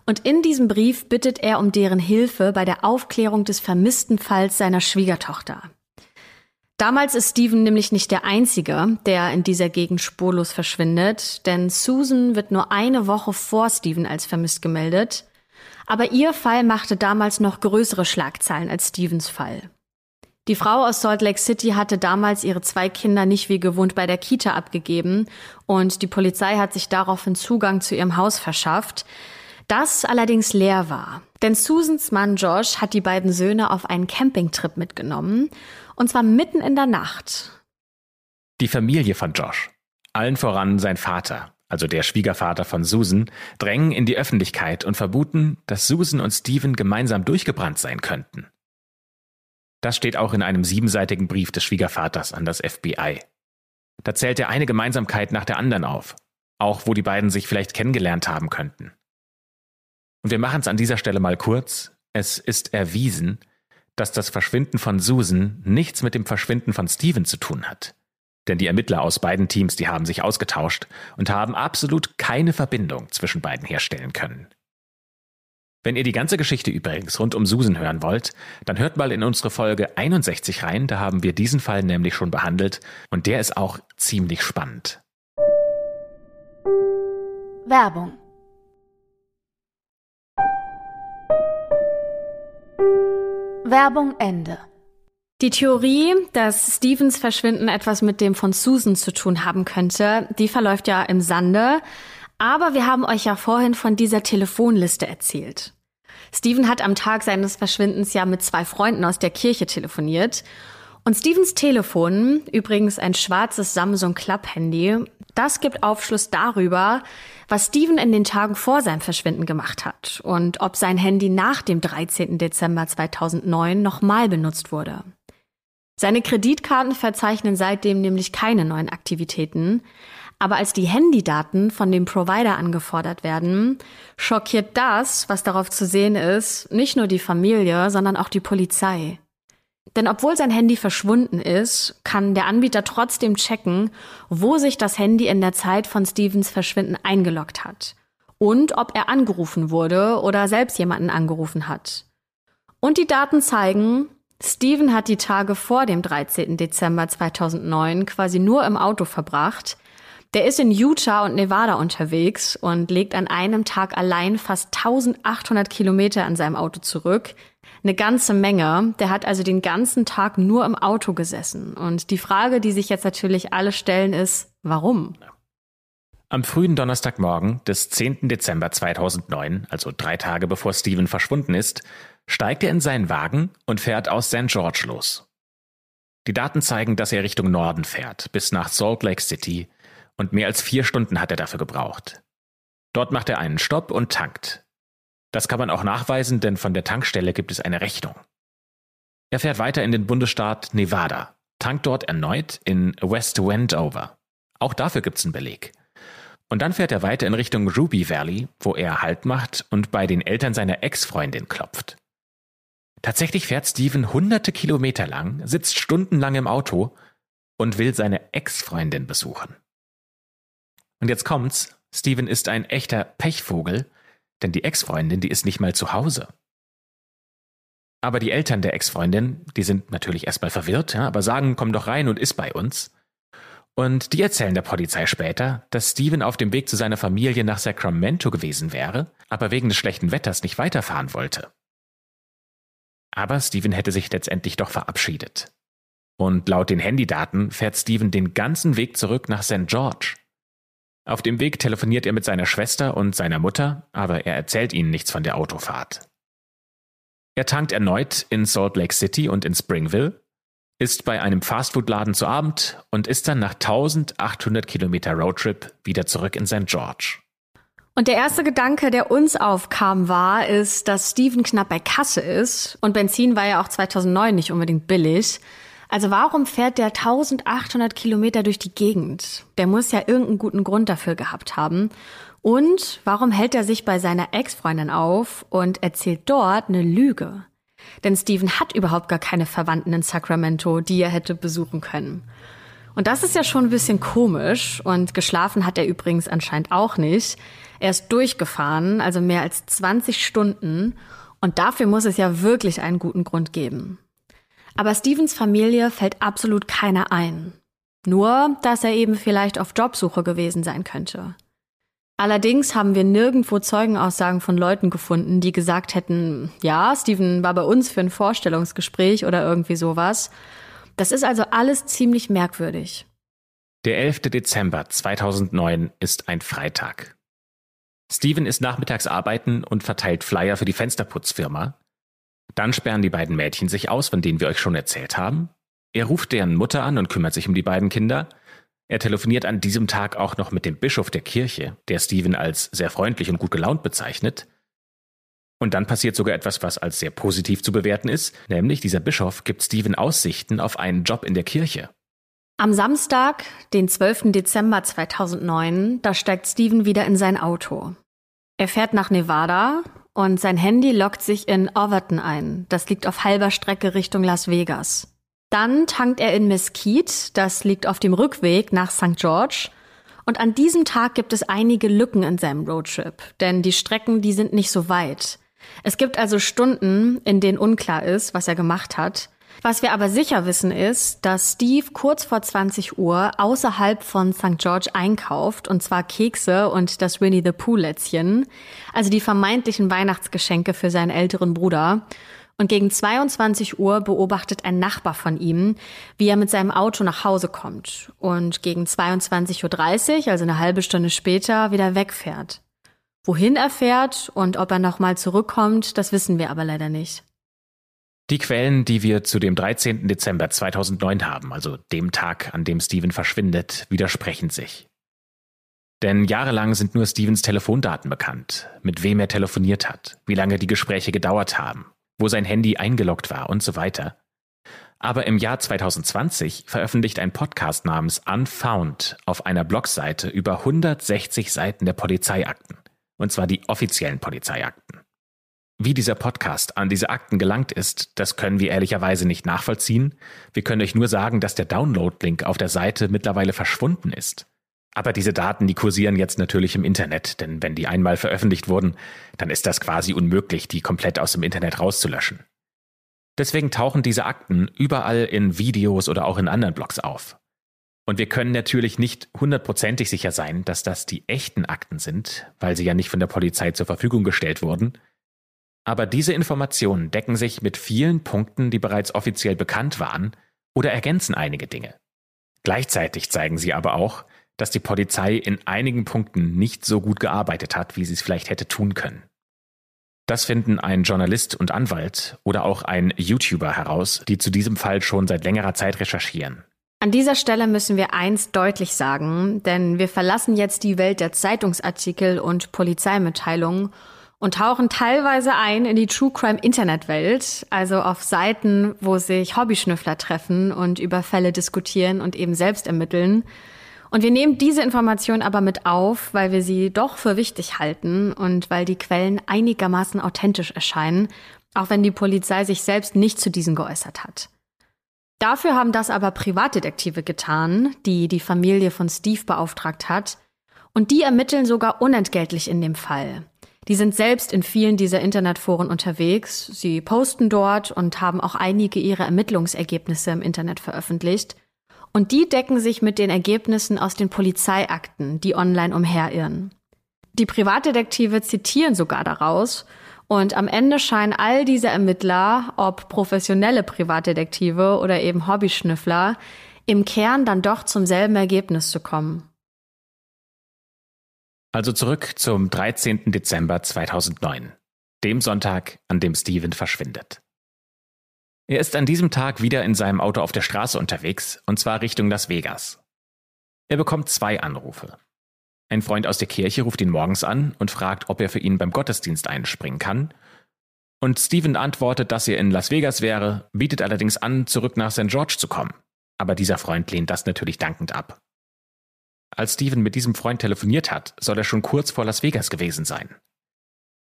und in diesem Brief bittet er um deren Hilfe bei der Aufklärung des vermissten Falls seiner Schwiegertochter. Damals ist Steven nämlich nicht der Einzige, der in dieser Gegend spurlos verschwindet, denn Susan wird nur eine Woche vor Steven als vermisst gemeldet. Aber ihr Fall machte damals noch größere Schlagzeilen als Stevens Fall. Die Frau aus Salt Lake City hatte damals ihre zwei Kinder nicht wie gewohnt bei der Kita abgegeben und die Polizei hat sich daraufhin Zugang zu ihrem Haus verschafft, das allerdings leer war. Denn Susans Mann Josh hat die beiden Söhne auf einen Campingtrip mitgenommen und zwar mitten in der Nacht.
Die Familie von Josh, allen voran sein Vater, also der Schwiegervater von Susan, drängen in die Öffentlichkeit und vermuten, dass Susan und Steven gemeinsam durchgebrannt sein könnten. Das steht auch in einem siebenseitigen Brief des Schwiegervaters an das FBI. Da zählt er eine Gemeinsamkeit nach der anderen auf, auch wo die beiden sich vielleicht kennengelernt haben könnten. Und wir machen es an dieser Stelle mal kurz. Es ist erwiesen, dass das Verschwinden von Susan nichts mit dem Verschwinden von Steven zu tun hat. Denn die Ermittler aus beiden Teams, die haben sich ausgetauscht und haben absolut keine Verbindung zwischen beiden herstellen können. Wenn ihr die ganze Geschichte übrigens rund um Susan hören wollt, dann hört mal in unsere Folge 61 rein, da haben wir diesen Fall nämlich schon behandelt und der ist auch ziemlich spannend.
Werbung Werbung Ende.
Die Theorie, dass Stevens Verschwinden etwas mit dem von Susan zu tun haben könnte, die verläuft ja im Sande. Aber wir haben euch ja vorhin von dieser Telefonliste erzählt. Steven hat am Tag seines Verschwindens ja mit zwei Freunden aus der Kirche telefoniert. Und Stevens Telefon, übrigens ein schwarzes Samsung Club Handy, das gibt Aufschluss darüber, was Steven in den Tagen vor seinem Verschwinden gemacht hat und ob sein Handy nach dem 13. Dezember 2009 nochmal benutzt wurde. Seine Kreditkarten verzeichnen seitdem nämlich keine neuen Aktivitäten, aber als die Handydaten von dem Provider angefordert werden, schockiert das, was darauf zu sehen ist, nicht nur die Familie, sondern auch die Polizei. Denn obwohl sein Handy verschwunden ist, kann der Anbieter trotzdem checken, wo sich das Handy in der Zeit von Stevens Verschwinden eingeloggt hat und ob er angerufen wurde oder selbst jemanden angerufen hat. Und die Daten zeigen, Steven hat die Tage vor dem 13. Dezember 2009 quasi nur im Auto verbracht, der ist in Utah und Nevada unterwegs und legt an einem Tag allein fast 1800 Kilometer an seinem Auto zurück. Eine ganze Menge. Der hat also den ganzen Tag nur im Auto gesessen. Und die Frage, die sich jetzt natürlich alle stellen, ist, warum?
Am frühen Donnerstagmorgen des 10. Dezember 2009, also drei Tage bevor Steven verschwunden ist, steigt er in seinen Wagen und fährt aus St. George los. Die Daten zeigen, dass er Richtung Norden fährt, bis nach Salt Lake City, und mehr als vier Stunden hat er dafür gebraucht. Dort macht er einen Stopp und tankt. Das kann man auch nachweisen, denn von der Tankstelle gibt es eine Rechnung. Er fährt weiter in den Bundesstaat Nevada, tankt dort erneut in West Wendover. Auch dafür gibt es einen Beleg. Und dann fährt er weiter in Richtung Ruby Valley, wo er Halt macht und bei den Eltern seiner Ex-Freundin klopft. Tatsächlich fährt Steven hunderte Kilometer lang, sitzt stundenlang im Auto und will seine Ex-Freundin besuchen. Und jetzt kommt's, Steven ist ein echter Pechvogel, denn die Ex-Freundin, die ist nicht mal zu Hause. Aber die Eltern der Ex-Freundin, die sind natürlich erstmal verwirrt, ja, aber sagen, komm doch rein und iss bei uns. Und die erzählen der Polizei später, dass Steven auf dem Weg zu seiner Familie nach Sacramento gewesen wäre, aber wegen des schlechten Wetters nicht weiterfahren wollte. Aber Steven hätte sich letztendlich doch verabschiedet. Und laut den Handydaten fährt Steven den ganzen Weg zurück nach St. George. Auf dem Weg telefoniert er mit seiner Schwester und seiner Mutter, aber er erzählt ihnen nichts von der Autofahrt. Er tankt erneut in Salt Lake City und in Springville, ist bei einem Fastfood-Laden zu Abend und ist dann nach 1800 Kilometer Roadtrip wieder zurück in St. George.
Und der erste Gedanke, der uns aufkam, war, ist, dass Steven knapp bei Kasse ist und Benzin war ja auch 2009 nicht unbedingt billig. Also warum fährt der 1800 Kilometer durch die Gegend? Der muss ja irgendeinen guten Grund dafür gehabt haben. Und warum hält er sich bei seiner Ex-Freundin auf und erzählt dort eine Lüge? Denn Steven hat überhaupt gar keine Verwandten in Sacramento, die er hätte besuchen können. Und das ist ja schon ein bisschen komisch. Und geschlafen hat er übrigens anscheinend auch nicht. Er ist durchgefahren, also mehr als 20 Stunden. Und dafür muss es ja wirklich einen guten Grund geben. Aber Stevens Familie fällt absolut keiner ein. Nur, dass er eben vielleicht auf Jobsuche gewesen sein könnte. Allerdings haben wir nirgendwo Zeugenaussagen von Leuten gefunden, die gesagt hätten, ja, Steven war bei uns für ein Vorstellungsgespräch oder irgendwie sowas. Das ist also alles ziemlich merkwürdig.
Der 11. Dezember 2009 ist ein Freitag. Steven ist nachmittags arbeiten und verteilt Flyer für die Fensterputzfirma, dann sperren die beiden Mädchen sich aus, von denen wir euch schon erzählt haben. Er ruft deren Mutter an und kümmert sich um die beiden Kinder. Er telefoniert an diesem Tag auch noch mit dem Bischof der Kirche, der Steven als sehr freundlich und gut gelaunt bezeichnet. Und dann passiert sogar etwas, was als sehr positiv zu bewerten ist, nämlich dieser Bischof gibt Steven Aussichten auf einen Job in der Kirche.
Am Samstag, den 12. Dezember 2009, da steigt Steven wieder in sein Auto. Er fährt nach Nevada und sein Handy lockt sich in Overton ein. Das liegt auf halber Strecke Richtung Las Vegas. Dann tankt er in Mesquite, das liegt auf dem Rückweg nach St. George. Und an diesem Tag gibt es einige Lücken in seinem Roadtrip, denn die Strecken, die sind nicht so weit. Es gibt also Stunden, in denen unklar ist, was er gemacht hat. Was wir aber sicher wissen ist, dass Steve kurz vor 20 Uhr außerhalb von St. George einkauft, und zwar Kekse und das Winnie the Pooh-Lätzchen, also die vermeintlichen Weihnachtsgeschenke für seinen älteren Bruder. Und gegen 22 Uhr beobachtet ein Nachbar von ihm, wie er mit seinem Auto nach Hause kommt und gegen 22.30 Uhr, also eine halbe Stunde später, wieder wegfährt. Wohin er fährt und ob er nochmal zurückkommt, das wissen wir aber leider nicht.
Die Quellen, die wir zu dem 13. Dezember 2009 haben, also dem Tag, an dem Steven verschwindet, widersprechen sich. Denn jahrelang sind nur Stevens Telefondaten bekannt, mit wem er telefoniert hat, wie lange die Gespräche gedauert haben, wo sein Handy eingeloggt war und so weiter. Aber im Jahr 2020 veröffentlicht ein Podcast namens Unfound auf einer Blogseite über 160 Seiten der Polizeiakten, und zwar die offiziellen Polizeiakten. Wie dieser Podcast an diese Akten gelangt ist, das können wir ehrlicherweise nicht nachvollziehen. Wir können euch nur sagen, dass der Download-Link auf der Seite mittlerweile verschwunden ist. Aber diese Daten, die kursieren jetzt natürlich im Internet, denn wenn die einmal veröffentlicht wurden, dann ist das quasi unmöglich, die komplett aus dem Internet rauszulöschen. Deswegen tauchen diese Akten überall in Videos oder auch in anderen Blogs auf. Und wir können natürlich nicht hundertprozentig sicher sein, dass das die echten Akten sind, weil sie ja nicht von der Polizei zur Verfügung gestellt wurden. Aber diese Informationen decken sich mit vielen Punkten, die bereits offiziell bekannt waren, oder ergänzen einige Dinge. Gleichzeitig zeigen sie aber auch, dass die Polizei in einigen Punkten nicht so gut gearbeitet hat, wie sie es vielleicht hätte tun können. Das finden ein Journalist und Anwalt oder auch ein YouTuber heraus, die zu diesem Fall schon seit längerer Zeit recherchieren.
An dieser Stelle müssen wir eins deutlich sagen, denn wir verlassen jetzt die Welt der Zeitungsartikel und Polizeimitteilungen und tauchen teilweise ein in die True Crime Internetwelt, also auf Seiten, wo sich Hobbyschnüffler treffen und über Fälle diskutieren und eben selbst ermitteln. Und wir nehmen diese Information aber mit auf, weil wir sie doch für wichtig halten und weil die Quellen einigermaßen authentisch erscheinen, auch wenn die Polizei sich selbst nicht zu diesen geäußert hat. Dafür haben das aber Privatdetektive getan, die die Familie von Steve beauftragt hat, und die ermitteln sogar unentgeltlich in dem Fall. Die sind selbst in vielen dieser Internetforen unterwegs. Sie posten dort und haben auch einige ihrer Ermittlungsergebnisse im Internet veröffentlicht. Und die decken sich mit den Ergebnissen aus den Polizeiakten, die online umherirren. Die Privatdetektive zitieren sogar daraus und am Ende scheinen all diese Ermittler, ob professionelle Privatdetektive oder eben Hobbyschnüffler, im Kern dann doch zum selben Ergebnis zu kommen.
Also zurück zum 13. Dezember 2009, dem Sonntag, an dem Steven verschwindet. Er ist an diesem Tag wieder in seinem Auto auf der Straße unterwegs, und zwar Richtung Las Vegas. Er bekommt zwei Anrufe. Ein Freund aus der Kirche ruft ihn morgens an und fragt, ob er für ihn beim Gottesdienst einspringen kann. Und Steven antwortet, dass er in Las Vegas wäre, bietet allerdings an, zurück nach St. George zu kommen. Aber dieser Freund lehnt das natürlich dankend ab. Als Steven mit diesem Freund telefoniert hat, soll er schon kurz vor Las Vegas gewesen sein.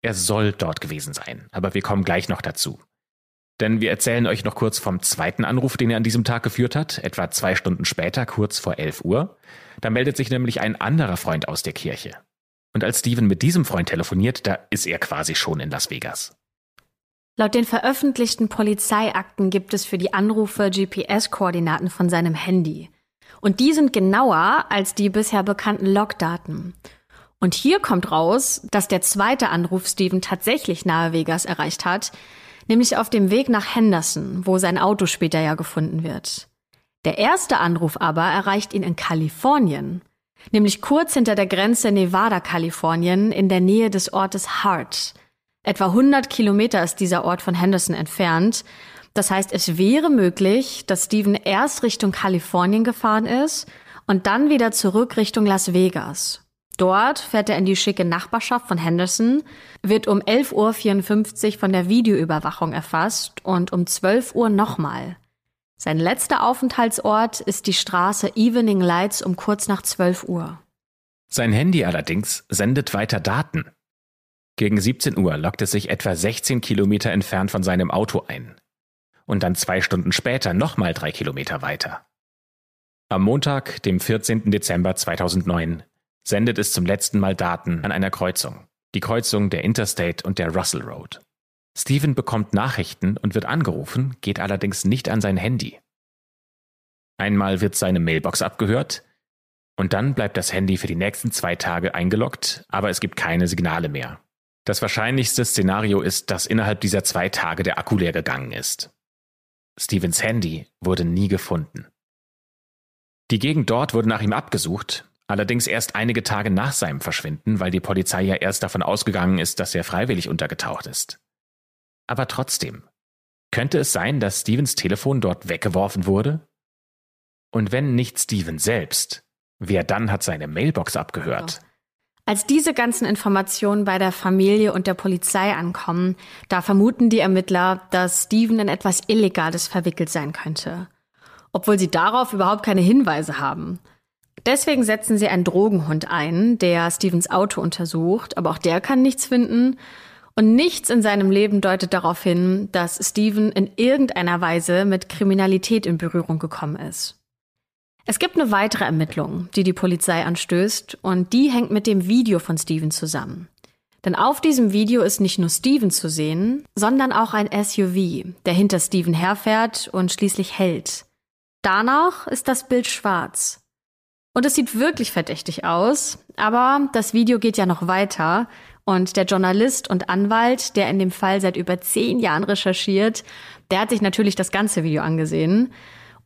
Er soll dort gewesen sein, aber wir kommen gleich noch dazu. Denn wir erzählen euch noch kurz vom zweiten Anruf, den er an diesem Tag geführt hat, etwa zwei Stunden später, kurz vor 11 Uhr. Da meldet sich nämlich ein anderer Freund aus der Kirche. Und als Steven mit diesem Freund telefoniert, da ist er quasi schon in Las Vegas.
Laut den veröffentlichten Polizeiakten gibt es für die Anrufe GPS-Koordinaten von seinem Handy. Und die sind genauer als die bisher bekannten Logdaten. Und hier kommt raus, dass der zweite Anruf Steven tatsächlich nahe Vegas erreicht hat, nämlich auf dem Weg nach Henderson, wo sein Auto später ja gefunden wird. Der erste Anruf aber erreicht ihn in Kalifornien, nämlich kurz hinter der Grenze Nevada-Kalifornien in der Nähe des Ortes Hart. Etwa 100 Kilometer ist dieser Ort von Henderson entfernt das heißt, es wäre möglich, dass Steven erst Richtung Kalifornien gefahren ist und dann wieder zurück Richtung Las Vegas. Dort fährt er in die schicke Nachbarschaft von Henderson, wird um 11.54 Uhr von der Videoüberwachung erfasst und um 12 Uhr nochmal. Sein letzter Aufenthaltsort ist die Straße Evening Lights um kurz nach 12 Uhr.
Sein Handy allerdings sendet weiter Daten. Gegen 17 Uhr lockt es sich etwa 16 Kilometer entfernt von seinem Auto ein und dann zwei Stunden später nochmal drei Kilometer weiter. Am Montag, dem 14. Dezember 2009, sendet es zum letzten Mal Daten an einer Kreuzung, die Kreuzung der Interstate und der Russell Road. Steven bekommt Nachrichten und wird angerufen, geht allerdings nicht an sein Handy. Einmal wird seine Mailbox abgehört und dann bleibt das Handy für die nächsten zwei Tage eingeloggt, aber es gibt keine Signale mehr. Das wahrscheinlichste Szenario ist, dass innerhalb dieser zwei Tage der Akku leer gegangen ist. Stevens Handy wurde nie gefunden. Die Gegend dort wurde nach ihm abgesucht, allerdings erst einige Tage nach seinem Verschwinden, weil die Polizei ja erst davon ausgegangen ist, dass er freiwillig untergetaucht ist. Aber trotzdem, könnte es sein, dass Stevens Telefon dort weggeworfen wurde? Und wenn nicht Steven selbst, wer dann hat seine Mailbox abgehört?
Als diese ganzen Informationen bei der Familie und der Polizei ankommen, da vermuten die Ermittler, dass Steven in etwas Illegales verwickelt sein könnte obwohl sie darauf überhaupt keine Hinweise haben. Deswegen setzen sie einen Drogenhund ein, der Stevens Auto untersucht, aber auch der kann nichts finden. Und nichts in seinem Leben deutet darauf hin, dass Steven in irgendeiner Weise mit Kriminalität in Berührung gekommen ist. Es gibt eine weitere Ermittlung, die die Polizei anstößt, und die hängt mit dem Video von Steven zusammen. Denn auf diesem Video ist nicht nur Steven zu sehen, sondern auch ein SUV, der hinter Steven herfährt und schließlich hält. Danach ist das Bild schwarz. Und es sieht wirklich verdächtig aus, aber das Video geht ja noch weiter und der Journalist und Anwalt, der in dem Fall seit über zehn Jahren recherchiert, der hat sich natürlich das ganze Video angesehen.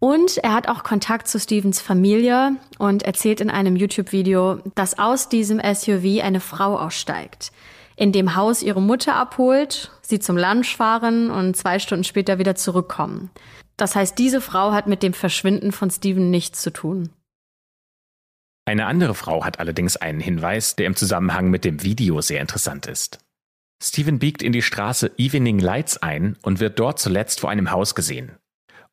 Und er hat auch Kontakt zu Stevens Familie und erzählt in einem YouTube-Video, dass aus diesem SUV eine Frau aussteigt, in dem Haus ihre Mutter abholt, sie zum Lunch fahren und zwei Stunden später wieder zurückkommen. Das heißt, diese Frau hat mit dem Verschwinden von Steven nichts zu tun.
Eine andere Frau hat allerdings einen Hinweis, der im Zusammenhang mit dem Video sehr interessant ist. Steven biegt in die Straße Evening Lights ein und wird dort zuletzt vor einem Haus gesehen.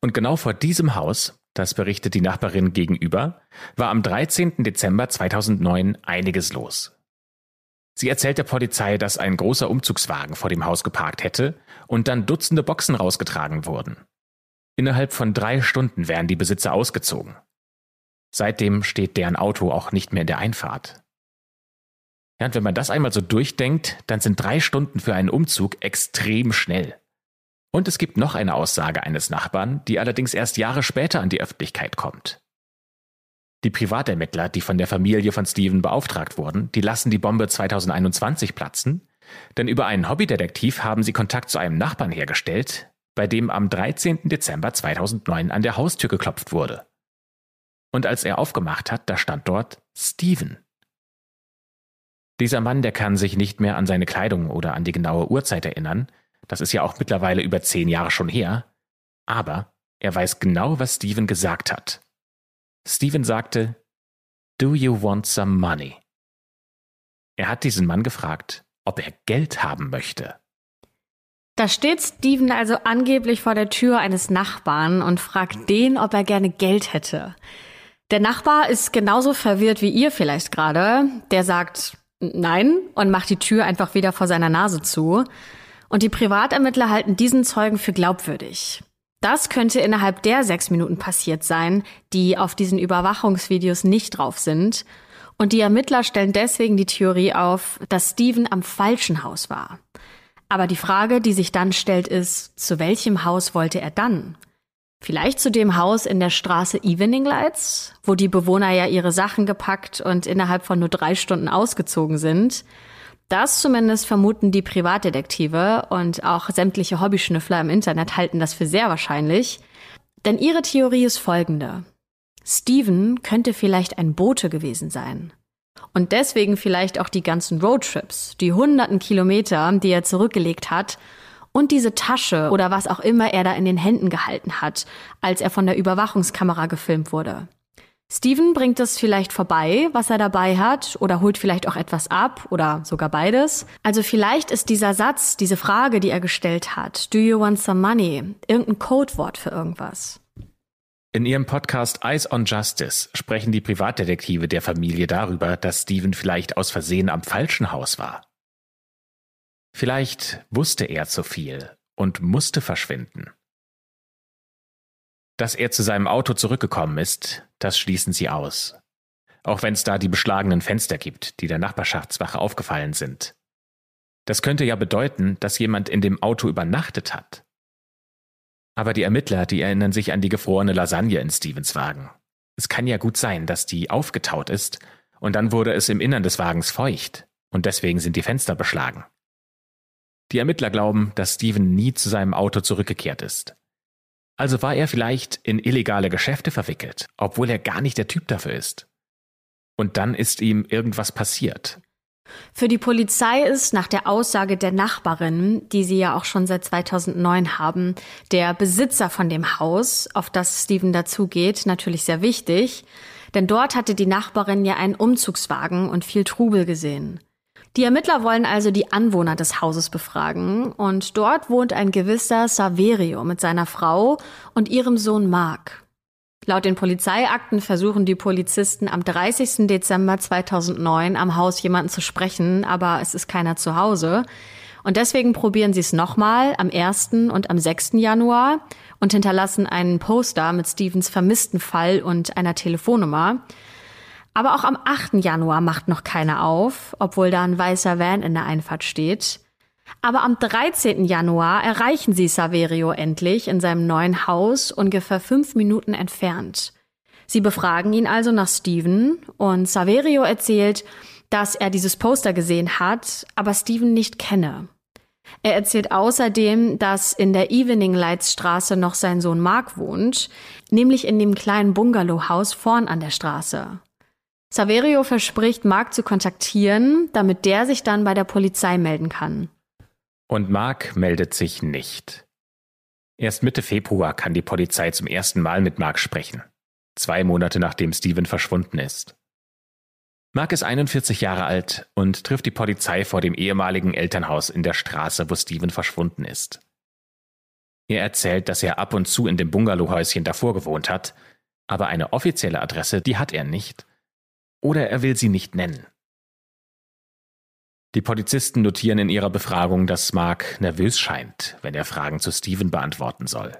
Und genau vor diesem Haus, das berichtet die Nachbarin gegenüber, war am 13. Dezember 2009 einiges los. Sie erzählt der Polizei, dass ein großer Umzugswagen vor dem Haus geparkt hätte und dann Dutzende Boxen rausgetragen wurden. Innerhalb von drei Stunden wären die Besitzer ausgezogen. Seitdem steht deren Auto auch nicht mehr in der Einfahrt. Ja, und wenn man das einmal so durchdenkt, dann sind drei Stunden für einen Umzug extrem schnell. Und es gibt noch eine Aussage eines Nachbarn, die allerdings erst Jahre später an die Öffentlichkeit kommt. Die Privatermittler, die von der Familie von Steven beauftragt wurden, die lassen die Bombe 2021 platzen, denn über einen Hobbydetektiv haben sie Kontakt zu einem Nachbarn hergestellt, bei dem am 13. Dezember 2009 an der Haustür geklopft wurde. Und als er aufgemacht hat, da stand dort Steven. Dieser Mann, der kann sich nicht mehr an seine Kleidung oder an die genaue Uhrzeit erinnern, das ist ja auch mittlerweile über zehn Jahre schon her, aber er weiß genau, was Steven gesagt hat. Steven sagte, Do you want some money? Er hat diesen Mann gefragt, ob er Geld haben möchte.
Da steht Steven also angeblich vor der Tür eines Nachbarn und fragt den, ob er gerne Geld hätte. Der Nachbar ist genauso verwirrt wie ihr vielleicht gerade. Der sagt nein und macht die Tür einfach wieder vor seiner Nase zu. Und die Privatermittler halten diesen Zeugen für glaubwürdig. Das könnte innerhalb der sechs Minuten passiert sein, die auf diesen Überwachungsvideos nicht drauf sind. Und die Ermittler stellen deswegen die Theorie auf, dass Steven am falschen Haus war. Aber die Frage, die sich dann stellt, ist, zu welchem Haus wollte er dann? Vielleicht zu dem Haus in der Straße Evening Lights, wo die Bewohner ja ihre Sachen gepackt und innerhalb von nur drei Stunden ausgezogen sind. Das zumindest vermuten die Privatdetektive und auch sämtliche Hobbyschnüffler im Internet halten das für sehr wahrscheinlich. Denn ihre Theorie ist folgende. Steven könnte vielleicht ein Bote gewesen sein. Und deswegen vielleicht auch die ganzen Roadtrips, die hunderten Kilometer, die er zurückgelegt hat und diese Tasche oder was auch immer er da in den Händen gehalten hat, als er von der Überwachungskamera gefilmt wurde. Steven bringt es vielleicht vorbei, was er dabei hat, oder holt vielleicht auch etwas ab oder sogar beides. Also vielleicht ist dieser Satz, diese Frage, die er gestellt hat, Do you want some money, irgendein Codewort für irgendwas.
In ihrem Podcast Eyes on Justice sprechen die Privatdetektive der Familie darüber, dass Steven vielleicht aus Versehen am falschen Haus war. Vielleicht wusste er zu viel und musste verschwinden. Dass er zu seinem Auto zurückgekommen ist, das schließen sie aus. Auch wenn es da die beschlagenen Fenster gibt, die der Nachbarschaftswache aufgefallen sind. Das könnte ja bedeuten, dass jemand in dem Auto übernachtet hat. Aber die Ermittler, die erinnern sich an die gefrorene Lasagne in Stevens Wagen. Es kann ja gut sein, dass die aufgetaut ist und dann wurde es im Innern des Wagens feucht und deswegen sind die Fenster beschlagen. Die Ermittler glauben, dass Steven nie zu seinem Auto zurückgekehrt ist. Also war er vielleicht in illegale Geschäfte verwickelt, obwohl er gar nicht der Typ dafür ist. Und dann ist ihm irgendwas passiert.
Für die Polizei ist nach der Aussage der Nachbarin, die sie ja auch schon seit 2009 haben, der Besitzer von dem Haus, auf das Steven dazugeht, natürlich sehr wichtig, denn dort hatte die Nachbarin ja einen Umzugswagen und viel Trubel gesehen. Die Ermittler wollen also die Anwohner des Hauses befragen und dort wohnt ein gewisser Saverio mit seiner Frau und ihrem Sohn Mark. Laut den Polizeiakten versuchen die Polizisten am 30. Dezember 2009 am Haus jemanden zu sprechen, aber es ist keiner zu Hause. Und deswegen probieren sie es nochmal am 1. und am 6. Januar und hinterlassen einen Poster mit Stevens vermissten Fall und einer Telefonnummer. Aber auch am 8. Januar macht noch keiner auf, obwohl da ein weißer Van in der Einfahrt steht. Aber am 13. Januar erreichen sie Saverio endlich in seinem neuen Haus, ungefähr fünf Minuten entfernt. Sie befragen ihn also nach Steven und Saverio erzählt, dass er dieses Poster gesehen hat, aber Steven nicht kenne. Er erzählt außerdem, dass in der Evening Lights Straße noch sein Sohn Mark wohnt, nämlich in dem kleinen Bungalowhaus vorn an der Straße. Saverio verspricht, Mark zu kontaktieren, damit der sich dann bei der Polizei melden kann.
Und Mark meldet sich nicht. Erst Mitte Februar kann die Polizei zum ersten Mal mit Mark sprechen. Zwei Monate nachdem Steven verschwunden ist. Mark ist 41 Jahre alt und trifft die Polizei vor dem ehemaligen Elternhaus in der Straße, wo Steven verschwunden ist. Er erzählt, dass er ab und zu in dem Bungalowhäuschen davor gewohnt hat, aber eine offizielle Adresse, die hat er nicht oder er will sie nicht nennen. Die Polizisten notieren in ihrer Befragung, dass Mark nervös scheint, wenn er Fragen zu Steven beantworten soll.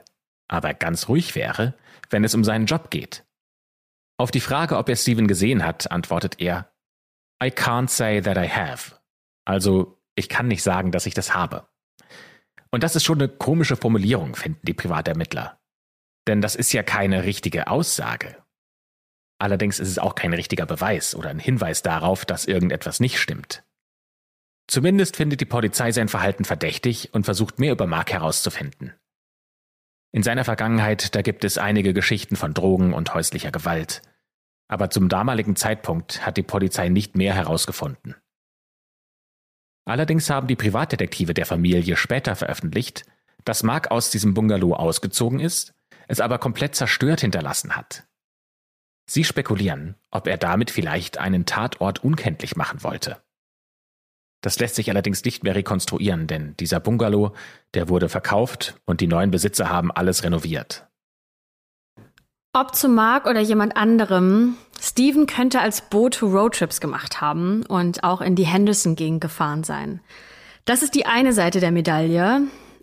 Aber ganz ruhig wäre, wenn es um seinen Job geht. Auf die Frage, ob er Steven gesehen hat, antwortet er, I can't say that I have. Also, ich kann nicht sagen, dass ich das habe. Und das ist schon eine komische Formulierung, finden die Privatermittler. Denn das ist ja keine richtige Aussage. Allerdings ist es auch kein richtiger Beweis oder ein Hinweis darauf, dass irgendetwas nicht stimmt. Zumindest findet die Polizei sein Verhalten verdächtig und versucht mehr über Mark herauszufinden. In seiner Vergangenheit, da gibt es einige Geschichten von Drogen und häuslicher Gewalt. Aber zum damaligen Zeitpunkt hat die Polizei nicht mehr herausgefunden. Allerdings haben die Privatdetektive der Familie später veröffentlicht, dass Mark aus diesem Bungalow ausgezogen ist, es aber komplett zerstört hinterlassen hat. Sie spekulieren, ob er damit vielleicht einen Tatort unkenntlich machen wollte. Das lässt sich allerdings nicht mehr rekonstruieren, denn dieser Bungalow, der wurde verkauft und die neuen Besitzer haben alles renoviert.
Ob zu Mark oder jemand anderem, Steven könnte als Boot Roadtrips gemacht haben und auch in die Henderson-Gegend gefahren sein. Das ist die eine Seite der Medaille.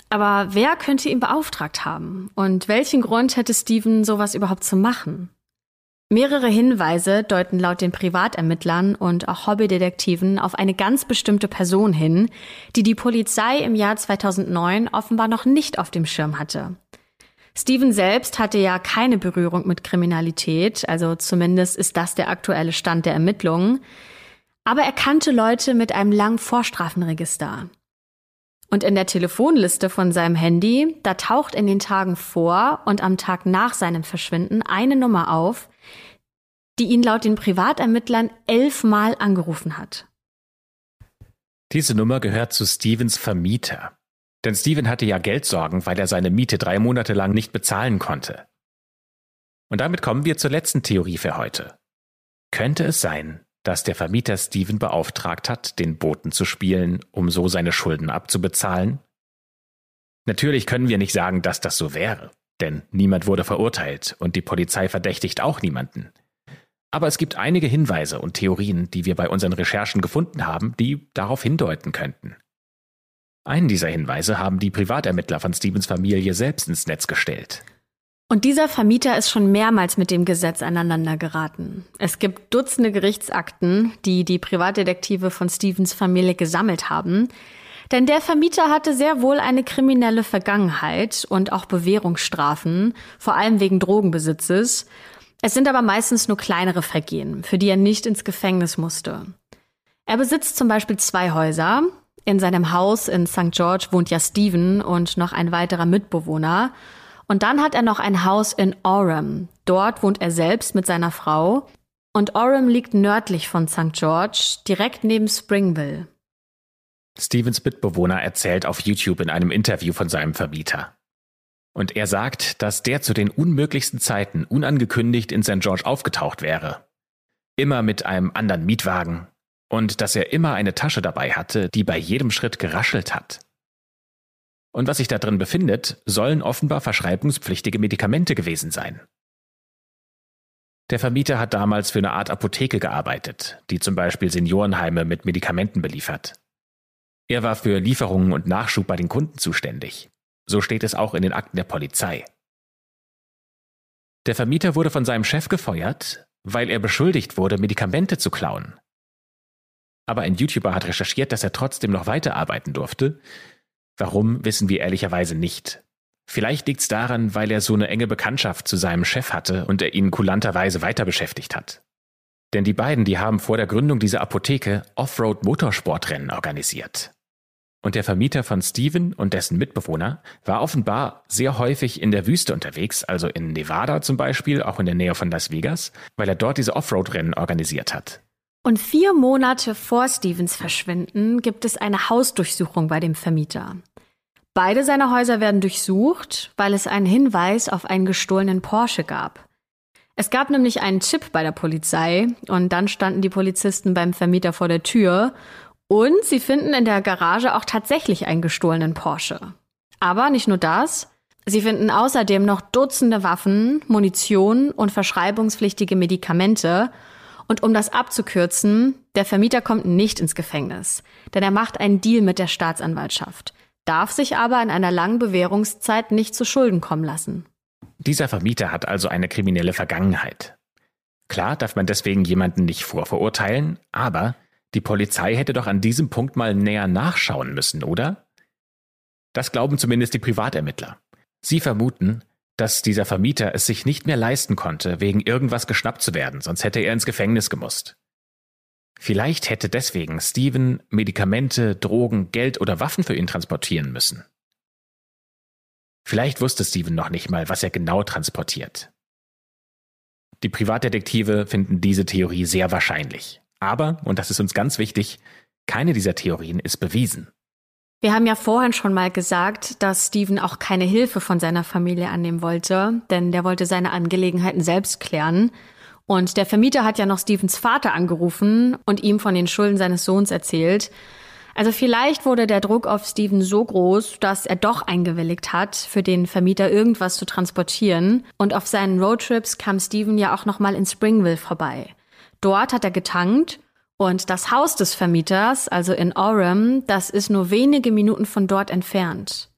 Aber wer könnte ihn beauftragt haben? Und welchen Grund hätte Steven sowas überhaupt zu machen? Mehrere Hinweise deuten laut den Privatermittlern und auch Hobbydetektiven auf eine ganz bestimmte Person hin, die die Polizei im Jahr 2009 offenbar noch nicht auf dem Schirm hatte. Steven selbst hatte ja keine Berührung mit Kriminalität, also zumindest ist das der aktuelle Stand der Ermittlungen. Aber er kannte Leute mit einem langen Vorstrafenregister. Und in der Telefonliste von seinem Handy, da taucht in den Tagen vor und am Tag nach seinem Verschwinden eine Nummer auf, die ihn laut den Privatermittlern elfmal angerufen hat.
Diese Nummer gehört zu Stevens Vermieter. Denn Steven hatte ja Geldsorgen, weil er seine Miete drei Monate lang nicht bezahlen konnte. Und damit kommen wir zur letzten Theorie für heute. Könnte es sein, dass der Vermieter Steven beauftragt hat, den Boten zu spielen, um so seine Schulden abzubezahlen? Natürlich können wir nicht sagen, dass das so wäre, denn niemand wurde verurteilt und die Polizei verdächtigt auch niemanden. Aber es gibt einige Hinweise und Theorien, die wir bei unseren Recherchen gefunden haben, die darauf hindeuten könnten. Einen dieser Hinweise haben die Privatermittler von Stevens Familie selbst ins Netz gestellt.
Und dieser Vermieter ist schon mehrmals mit dem Gesetz aneinander geraten. Es gibt Dutzende Gerichtsakten, die die Privatdetektive von Stevens Familie gesammelt haben. Denn der Vermieter hatte sehr wohl eine kriminelle Vergangenheit und auch Bewährungsstrafen, vor allem wegen Drogenbesitzes. Es sind aber meistens nur kleinere Vergehen, für die er nicht ins Gefängnis musste. Er besitzt zum Beispiel zwei Häuser. In seinem Haus in St. George wohnt ja Stephen und noch ein weiterer Mitbewohner. Und dann hat er noch ein Haus in Orem. Dort wohnt er selbst mit seiner Frau. Und Orem liegt nördlich von St. George, direkt neben Springville.
Stevens Mitbewohner erzählt auf YouTube in einem Interview von seinem Vermieter. Und er sagt, dass der zu den unmöglichsten Zeiten unangekündigt in St. George aufgetaucht wäre. Immer mit einem anderen Mietwagen. Und dass er immer eine Tasche dabei hatte, die bei jedem Schritt geraschelt hat. Und was sich da drin befindet, sollen offenbar verschreibungspflichtige Medikamente gewesen sein. Der Vermieter hat damals für eine Art Apotheke gearbeitet, die zum Beispiel Seniorenheime mit Medikamenten beliefert. Er war für Lieferungen und Nachschub bei den Kunden zuständig. So steht es auch in den Akten der Polizei. Der Vermieter wurde von seinem Chef gefeuert, weil er beschuldigt wurde, Medikamente zu klauen. Aber ein YouTuber hat recherchiert, dass er trotzdem noch weiterarbeiten durfte. Warum, wissen wir ehrlicherweise nicht. Vielleicht liegt es daran, weil er so eine enge Bekanntschaft zu seinem Chef hatte und er ihn kulanterweise weiter beschäftigt hat. Denn die beiden, die haben vor der Gründung dieser Apotheke Offroad-Motorsportrennen organisiert. Und der Vermieter von Steven und dessen Mitbewohner war offenbar sehr häufig in der Wüste unterwegs, also in Nevada zum Beispiel, auch in der Nähe von Las Vegas, weil er dort diese Offroad-Rennen organisiert hat.
Und vier Monate vor Stevens Verschwinden gibt es eine Hausdurchsuchung bei dem Vermieter. Beide seiner Häuser werden durchsucht, weil es einen Hinweis auf einen gestohlenen Porsche gab. Es gab nämlich einen Chip bei der Polizei und dann standen die Polizisten beim Vermieter vor der Tür und sie finden in der Garage auch tatsächlich einen gestohlenen Porsche. Aber nicht nur das, sie finden außerdem noch Dutzende Waffen, Munition und verschreibungspflichtige Medikamente. Und um das abzukürzen, der Vermieter kommt nicht ins Gefängnis, denn er macht einen Deal mit der Staatsanwaltschaft, darf sich aber in einer langen Bewährungszeit nicht zu Schulden kommen lassen.
Dieser Vermieter hat also eine kriminelle Vergangenheit. Klar darf man deswegen jemanden nicht vorverurteilen, aber die Polizei hätte doch an diesem Punkt mal näher nachschauen müssen, oder? Das glauben zumindest die Privatermittler. Sie vermuten, dass dieser Vermieter es sich nicht mehr leisten konnte, wegen irgendwas geschnappt zu werden, sonst hätte er ins Gefängnis gemusst. Vielleicht hätte deswegen Steven Medikamente, Drogen, Geld oder Waffen für ihn transportieren müssen. Vielleicht wusste Steven noch nicht mal, was er genau transportiert. Die Privatdetektive finden diese Theorie sehr wahrscheinlich. Aber, und das ist uns ganz wichtig, keine dieser Theorien ist bewiesen.
Wir haben ja vorhin schon mal gesagt, dass Steven auch keine Hilfe von seiner Familie annehmen wollte, denn der wollte seine Angelegenheiten selbst klären. Und der Vermieter hat ja noch Stevens Vater angerufen und ihm von den Schulden seines Sohns erzählt. Also vielleicht wurde der Druck auf Steven so groß, dass er doch eingewilligt hat, für den Vermieter irgendwas zu transportieren. Und auf seinen Roadtrips kam Steven ja auch noch mal in Springville vorbei. Dort hat er getankt und das Haus des Vermieters, also in Orem, das ist nur wenige Minuten von dort entfernt.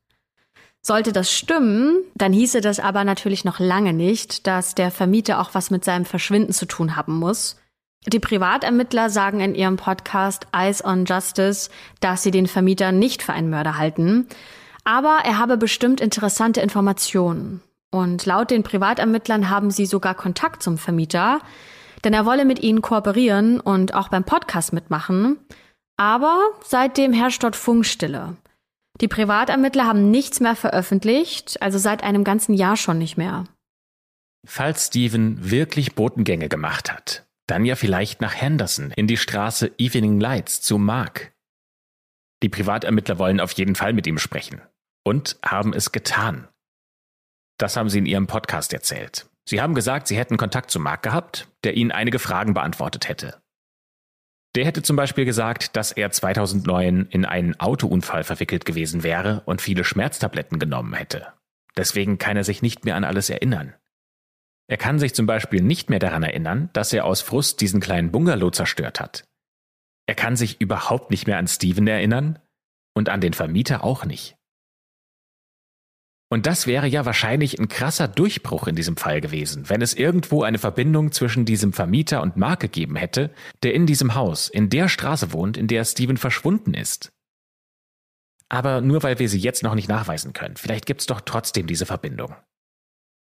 Sollte das stimmen, dann hieße das aber natürlich noch lange nicht, dass der Vermieter auch was mit seinem Verschwinden zu tun haben muss. Die Privatermittler sagen in ihrem Podcast Eyes on Justice, dass sie den Vermieter nicht für einen Mörder halten, aber er habe bestimmt interessante Informationen. Und laut den Privatermittlern haben sie sogar Kontakt zum Vermieter, denn er wolle mit ihnen kooperieren und auch beim Podcast mitmachen. Aber seitdem herrscht dort Funkstille. Die Privatermittler haben nichts mehr veröffentlicht, also seit einem ganzen Jahr schon nicht mehr.
Falls Steven wirklich Botengänge gemacht hat, dann ja vielleicht nach Henderson in die Straße Evening Lights zu Mark. Die Privatermittler wollen auf jeden Fall mit ihm sprechen und haben es getan. Das haben sie in ihrem Podcast erzählt. Sie haben gesagt, Sie hätten Kontakt zu Mark gehabt, der Ihnen einige Fragen beantwortet hätte. Der hätte zum Beispiel gesagt, dass er 2009 in einen Autounfall verwickelt gewesen wäre und viele Schmerztabletten genommen hätte. Deswegen kann er sich nicht mehr an alles erinnern. Er kann sich zum Beispiel nicht mehr daran erinnern, dass er aus Frust diesen kleinen Bungalow zerstört hat. Er kann sich überhaupt nicht mehr an Steven erinnern und an den Vermieter auch nicht. Und das wäre ja wahrscheinlich ein krasser Durchbruch in diesem Fall gewesen, wenn es irgendwo eine Verbindung zwischen diesem Vermieter und Mark gegeben hätte, der in diesem Haus, in der Straße wohnt, in der Steven verschwunden ist. aber nur weil wir sie jetzt noch nicht nachweisen können. Vielleicht gibt's doch trotzdem diese Verbindung.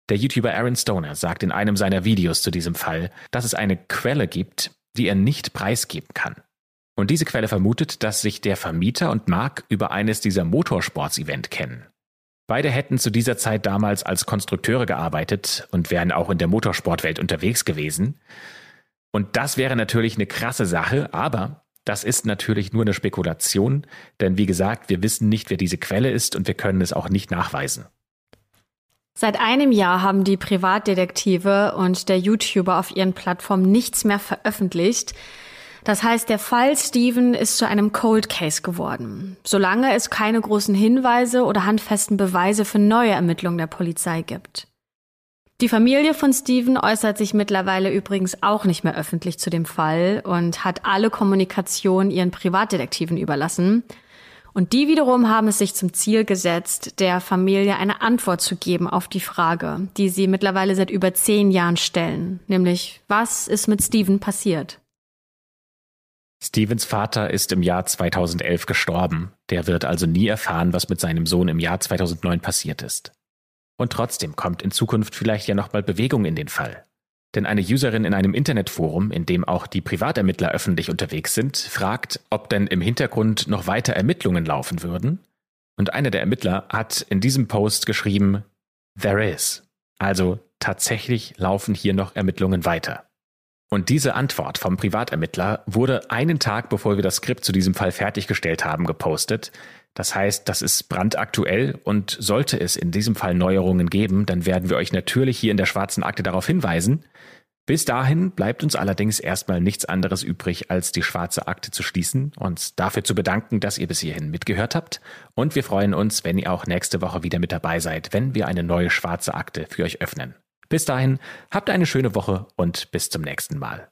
Der YouTuber Aaron Stoner sagt in einem seiner Videos zu diesem Fall, dass es eine Quelle gibt, die er nicht preisgeben kann. Und diese Quelle vermutet, dass sich der Vermieter und Mark über eines dieser Motorsports-Event kennen. Beide hätten zu dieser Zeit damals als Konstrukteure gearbeitet und wären auch in der Motorsportwelt unterwegs gewesen. Und das wäre natürlich eine krasse Sache, aber das ist natürlich nur eine Spekulation, denn wie gesagt, wir wissen nicht, wer diese Quelle ist und wir können es auch nicht nachweisen.
Seit einem Jahr haben die Privatdetektive und der YouTuber auf ihren Plattformen nichts mehr veröffentlicht. Das heißt, der Fall Steven ist zu einem Cold Case geworden, solange es keine großen Hinweise oder handfesten Beweise für neue Ermittlungen der Polizei gibt. Die Familie von Steven äußert sich mittlerweile übrigens auch nicht mehr öffentlich zu dem Fall und hat alle Kommunikation ihren Privatdetektiven überlassen. Und die wiederum haben es sich zum Ziel gesetzt, der Familie eine Antwort zu geben auf die Frage, die sie mittlerweile seit über zehn Jahren stellen, nämlich was ist mit Steven passiert?
Stevens Vater ist im Jahr 2011 gestorben. Der wird also nie erfahren, was mit seinem Sohn im Jahr 2009 passiert ist. Und trotzdem kommt in Zukunft vielleicht ja nochmal Bewegung in den Fall. Denn eine Userin in einem Internetforum, in dem auch die Privatermittler öffentlich unterwegs sind, fragt, ob denn im Hintergrund noch weiter Ermittlungen laufen würden. Und einer der Ermittler hat in diesem Post geschrieben, There is. Also tatsächlich laufen hier noch Ermittlungen weiter. Und diese Antwort vom Privatermittler wurde einen Tag bevor wir das Skript zu diesem Fall fertiggestellt haben gepostet. Das heißt, das ist brandaktuell und sollte es in diesem Fall Neuerungen geben, dann werden wir euch natürlich hier in der schwarzen Akte darauf hinweisen. Bis dahin bleibt uns allerdings erstmal nichts anderes übrig, als die schwarze Akte zu schließen, uns dafür zu bedanken, dass ihr bis hierhin mitgehört habt. Und wir freuen uns, wenn ihr auch nächste Woche wieder mit dabei seid, wenn wir eine neue schwarze Akte für euch öffnen. Bis dahin, habt eine schöne Woche und bis zum nächsten Mal.